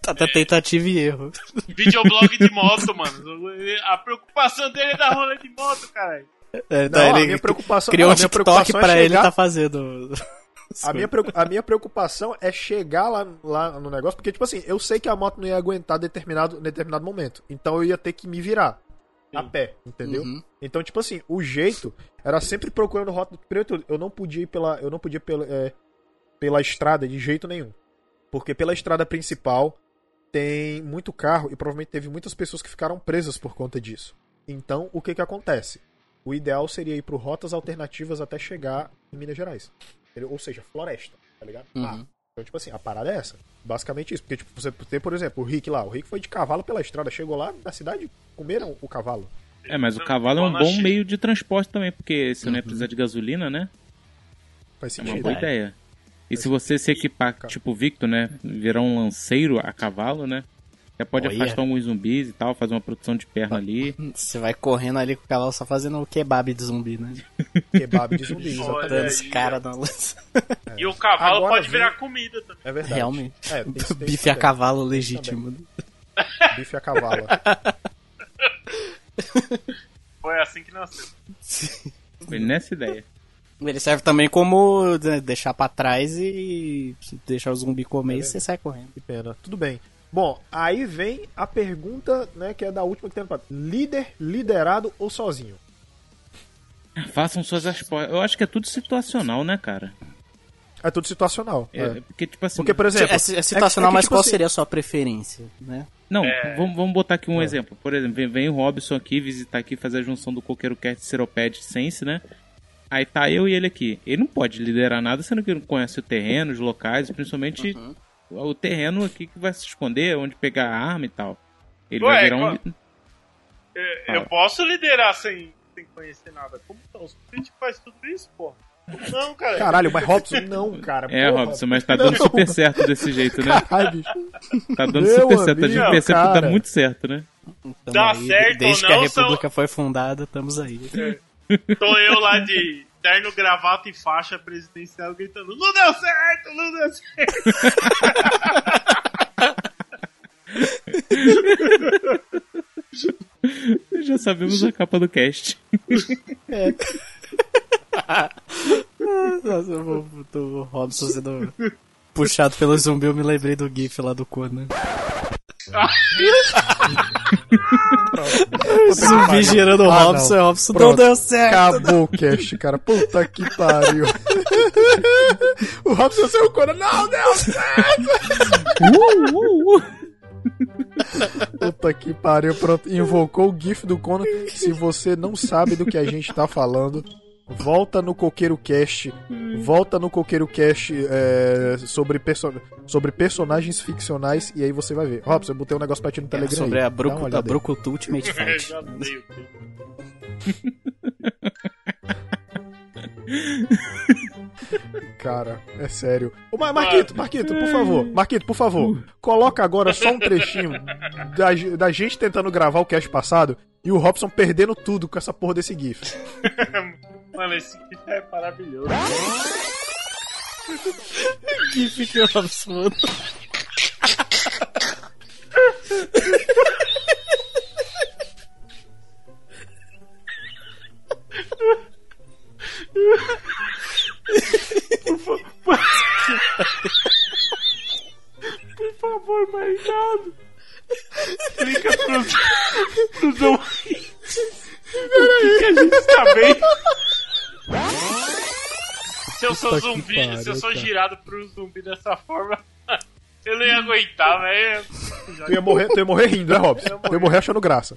Tá, tá tentativa e erro. videoblog de moto, mano. A preocupação dele é dar rolê de moto, caralho. É, Não, tá, a ele minha preocupação, criou não, um TikTok preocupação é pra ele chegar- tá fazendo. A minha, a minha preocupação é chegar lá, lá no negócio, porque, tipo assim, eu sei que a moto não ia aguentar determinado, determinado momento. Então eu ia ter que me virar a pé, entendeu? Uhum. Então, tipo assim, o jeito era sempre procurando rota. Primeiro eu não podia ir pela. Eu não podia pela, é, pela estrada de jeito nenhum. Porque pela estrada principal tem muito carro e provavelmente teve muitas pessoas que ficaram presas por conta disso. Então, o que que acontece? O ideal seria ir por rotas alternativas até chegar em Minas Gerais. Entendeu? Ou seja, floresta, tá ligado? Uhum. Ah, então, tipo assim, a parada é essa. Basicamente isso. Porque, tipo, você tem, por exemplo, o Rick lá. O Rick foi de cavalo pela estrada, chegou lá na cidade, comeram o cavalo. É, mas o cavalo é um bom meio de transporte também, porque você não ia precisar de gasolina, né? Faz É uma sentido. boa ideia. E se você se equipar, tipo Victor, né? Virar um lanceiro a cavalo, né? Você pode Olha. afastar alguns zumbis e tal, fazer uma produção de perna ali. Você vai correndo ali com o cavalo só fazendo o kebab de zumbi, né? Kebab de zumbi, aí, os caras na lança. E o cavalo Agora pode vem- virar comida também. É verdade. Realmente. É, tem, tem Bife isso a cavalo legítimo. Bife a cavalo. Foi assim que nasceu. Foi nessa ideia. Ele serve também como né, deixar pra trás e deixar o zumbi comer e você sai correndo. Que pena. Tudo bem. Bom, aí vem a pergunta, né, que é da última que tem no. Líder, liderado ou sozinho? Façam suas respostas. Eu acho que é tudo situacional, né, cara? É tudo situacional. É, é. Porque, tipo assim. Porque, por exemplo... É, é situacional, é que, mas tipo qual assim, seria a sua preferência, né? Não, É. vamos, vamos botar aqui um É. exemplo. Por exemplo, vem, vem o Robson aqui visitar aqui, fazer a junção do Coqueiro Cast Seroped Sense, né? Aí tá eu e ele aqui. Ele não pode liderar nada, sendo que ele não conhece o terreno, os locais, principalmente Uhum. O terreno aqui que vai se esconder, onde pegar a arma e tal. Ele Ué, vai virar um. É, Fala. Eu posso liderar sem, sem conhecer nada. Como não? Os Split faz tudo isso, porra. Não, cara. Caralho, mas Robson não, cara. É, porra. Robson, mas tá dando Não. super certo desse jeito, né? Caralho. Tá dando Meu super certo. A gente percebe que tá muito certo, né? Tamo Dá certo Desde ou que a não, República foi fundada, estamos aí. Tô eu lá de terno, gravata e faixa presidencial gritando: Não deu certo, não deu certo. Já sabemos a capa do cast. Nossa, eu vou do Robson sendo puxado pelo zumbi, eu me lembrei do GIF lá do Conan. zumbi girando o Ah, Robson, não. Robson não deu certo. Acabou o cast, cara. Puta que pariu. o Robson saiu quando não deu certo. Uh, uh, uh. Puta que pariu. Pronto, invocou o GIF do Conan. Se você não sabe do que a gente tá falando, volta no Coqueiro Cast. Volta no Coqueiro Cast é, sobre, perso sobre personagens ficcionais e aí você vai ver. Robson, eu botei um negócio pra ti no Telegram. Sobre aí. a, Brucu, a. Brucutu Ultimate Fight. Cara, é sério. Ô, Mar- Marquito, Marquito, por favor. Marquito, por favor. Coloca agora só um trechinho da, da gente tentando gravar o cast passado e o Robson perdendo tudo com essa porra desse GIF. Mano, esse GIF é maravilhoso. GIF que o Robson se eu sou girado por um zumbi dessa forma, eu não ia aguentar, velho. Tu ia morrer, tu ia morrer rindo, né, Robson? Tu ia morrer achando graça.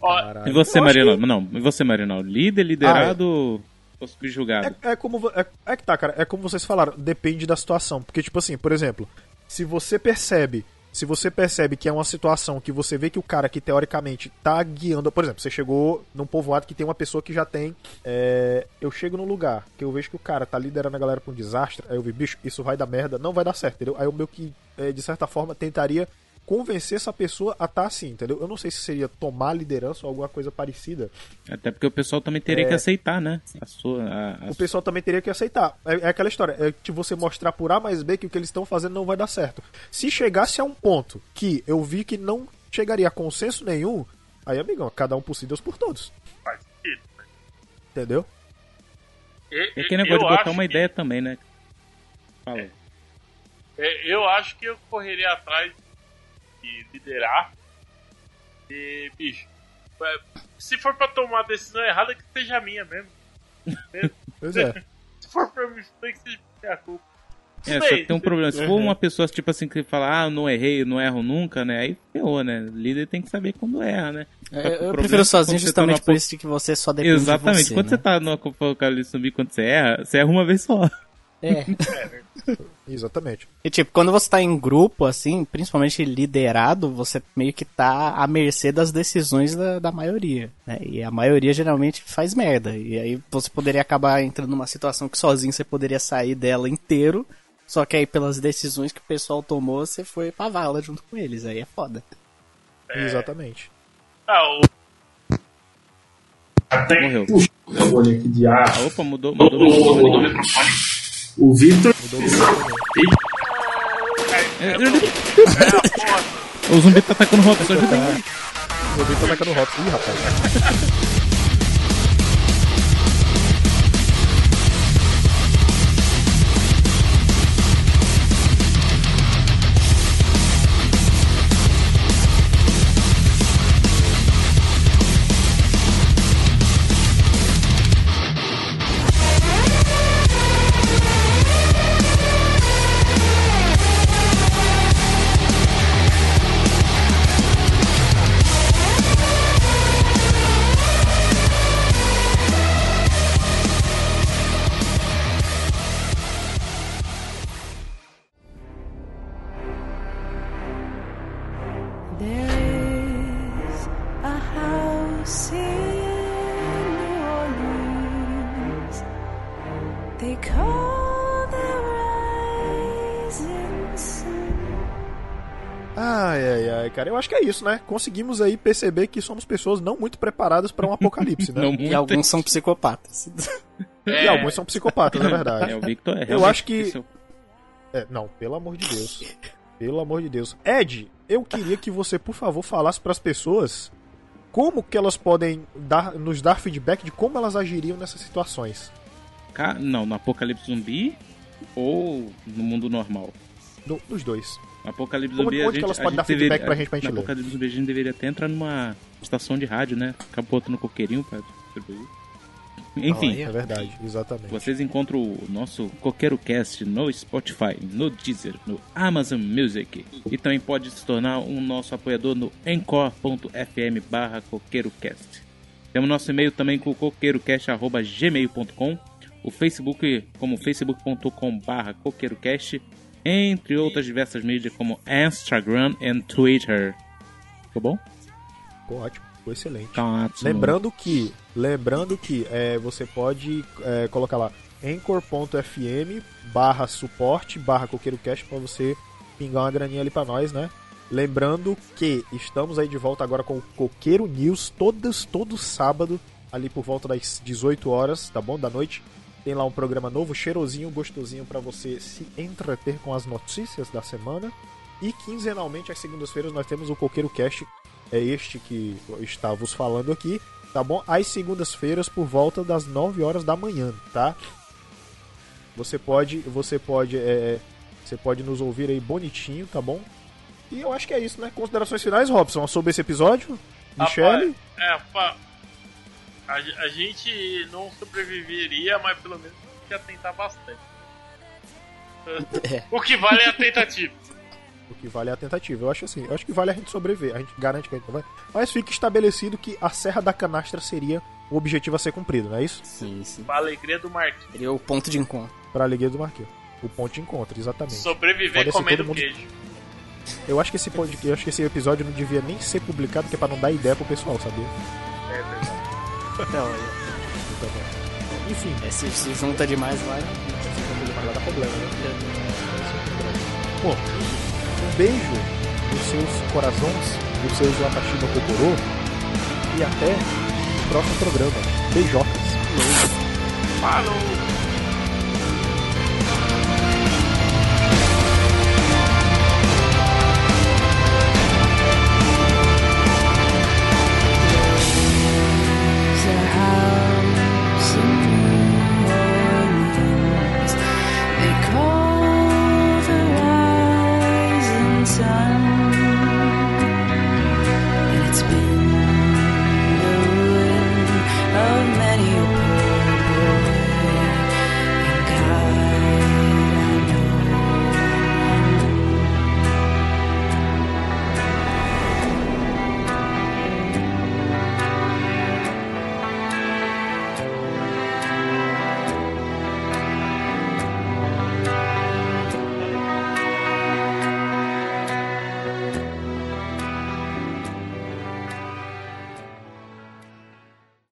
Ó, E você, Eu acho Marinaldo? Não, e você, Marinaldo? Líder, liderado ou subjugado? É, é como. É, é que tá, cara. É como vocês falaram, depende da situação. Porque, tipo assim, por exemplo, se você percebe. Se você percebe que é uma situação que você vê que o cara que teoricamente tá guiando. Por exemplo, você chegou num povoado que tem uma pessoa que já tem. é, eu chego num lugar que eu vejo que o cara tá liderando a galera pra um desastre. Aí eu vi, bicho, isso vai dar merda, não vai dar certo, entendeu? Aí eu meio que, é, de certa forma, tentaria convencer essa pessoa a estar assim, entendeu? Eu não sei se seria tomar liderança ou alguma coisa parecida. Até porque o pessoal também teria É. que aceitar, né? A sua. a- a- O pessoal também teria que aceitar. É, é aquela história, é de você mostrar por A mais B que o que eles estão fazendo não vai dar certo. Se chegasse a um ponto que eu vi que não chegaria a consenso nenhum, aí, amigão, cada um por si, Deus por todos. Faz sentido. né? Entendeu? E- É aquele negócio de botar uma que- ideia também, né? Fala. É, eu acho que eu correria atrás de liderar. E, bicho, é, se for pra tomar a decisão errada, que seja minha mesmo. Pois é. Se for pra mim, tem que seja minha culpa. É, só que tem um problema. Se for uma pessoa, tipo assim, que fala, ah, eu não errei, eu não erro nunca, né? Aí ferrou, né? O líder tem que saber quando erra, né? Que É, eu prefiro é sozinho tá justamente numa por isso de que você só depende Exatamente. de você, Quando né? você tá no apocalipse zumbi, quando você erra, você erra uma vez só. É. Exatamente. E tipo, quando você tá em grupo, assim, principalmente liderado, você meio que tá à mercê das decisões da, da maioria, né? E a maioria geralmente faz merda. E aí você poderia acabar entrando numa situação que sozinho você poderia sair dela inteiro, só que aí pelas decisões que o pessoal tomou, você foi pra vala junto com eles. Aí é foda. Exatamente. Ah, o. Morreu. Olha aqui de ar. Ah, opa, mudou, mudou. mudou, mudou. O Victor. É, É a porra. O zumbi tá atacando o Robson, ajuda aí. Eu vi atacando o Robson. Ih, rapaz. Cara. Eu acho que é isso, né? Conseguimos aí perceber que somos pessoas não muito preparadas para um apocalipse, né? Não E muito. alguns são psicopatas. E alguns são psicopatas, na verdade. É, o Victor é Eu acho que- É, não, pelo amor de Deus. Pelo amor de Deus. Ed, eu queria que você, por favor, falasse para as pessoas como que elas podem dar, nos dar feedback de como elas agiriam nessas situações. Não, no apocalipse zumbi ou no mundo normal? No- nos dois. Apocalipse zumbi onde a que gente, elas podem dar feedback deveria, pra gente, pra gente ler? apocalipse zumbi a gente deveria até entrar numa estação de rádio, né? Ficar botando coqueirinho pra distribuir. Enfim, É verdade, exatamente. Vocês encontram o nosso Coqueiro Cast no Spotify, no Deezer, no Amazon Music e também pode se tornar um nosso apoiador no encore.fm barra coqueirocast. Temos nosso e-mail também com coqueirocast.gmail.com o Facebook como facebook.com barra coqueirocast entre outras diversas mídias como Instagram e Twitter. Ficou bom? Ficou ótimo, ficou excelente. Tá ótimo. Lembrando que, lembrando que é, você pode é, colocar lá anchor.fm barra suporte barra coqueirocast para você pingar uma graninha ali para nós, né? Lembrando que estamos aí de volta agora com o Coqueiro News todos, todo sábado, ali por volta das 18 horas, tá bom? Da noite. Tem lá um programa novo, cheirosinho, gostosinho para você se entreter com as notícias da semana. E quinzenalmente, às segundas-feiras, nós temos o Coqueiro Cast, é este que está vos falando aqui, tá bom? Às segundas-feiras, por volta das 9 horas da manhã, tá? Você pode, você pode, é, você pode nos ouvir aí bonitinho, tá bom? E eu acho que é isso, né? Considerações finais, Robson, sobre esse episódio? Michele? É. A, a gente não sobreviveria, mas pelo menos ia tentar bastante. É. O que vale é a tentativa. O que vale é a tentativa. Eu acho assim, eu acho que vale a gente sobreviver. A gente garante que a gente não vai. Mas fica estabelecido que a Serra da Canastra seria o objetivo a ser cumprido, não é isso? Sim, sim. Pra alegria do Marquinhos. Seria o ponto de encontro. Pra alegria do Marquinhos. O ponto de encontro, exatamente. Sobreviver comendo mundo- queijo. Eu acho que esse pod- eu acho que esse episódio não devia nem ser publicado, que é pra não dar ideia pro pessoal, sabia? É verdade. Então, bom. Enfim, é, se, se junta demais, vai. vai dar problema, né? Bom, um beijo nos seus corações, nos seus Watashiba Kokoro. E até o próximo programa. Beijocas. Falou!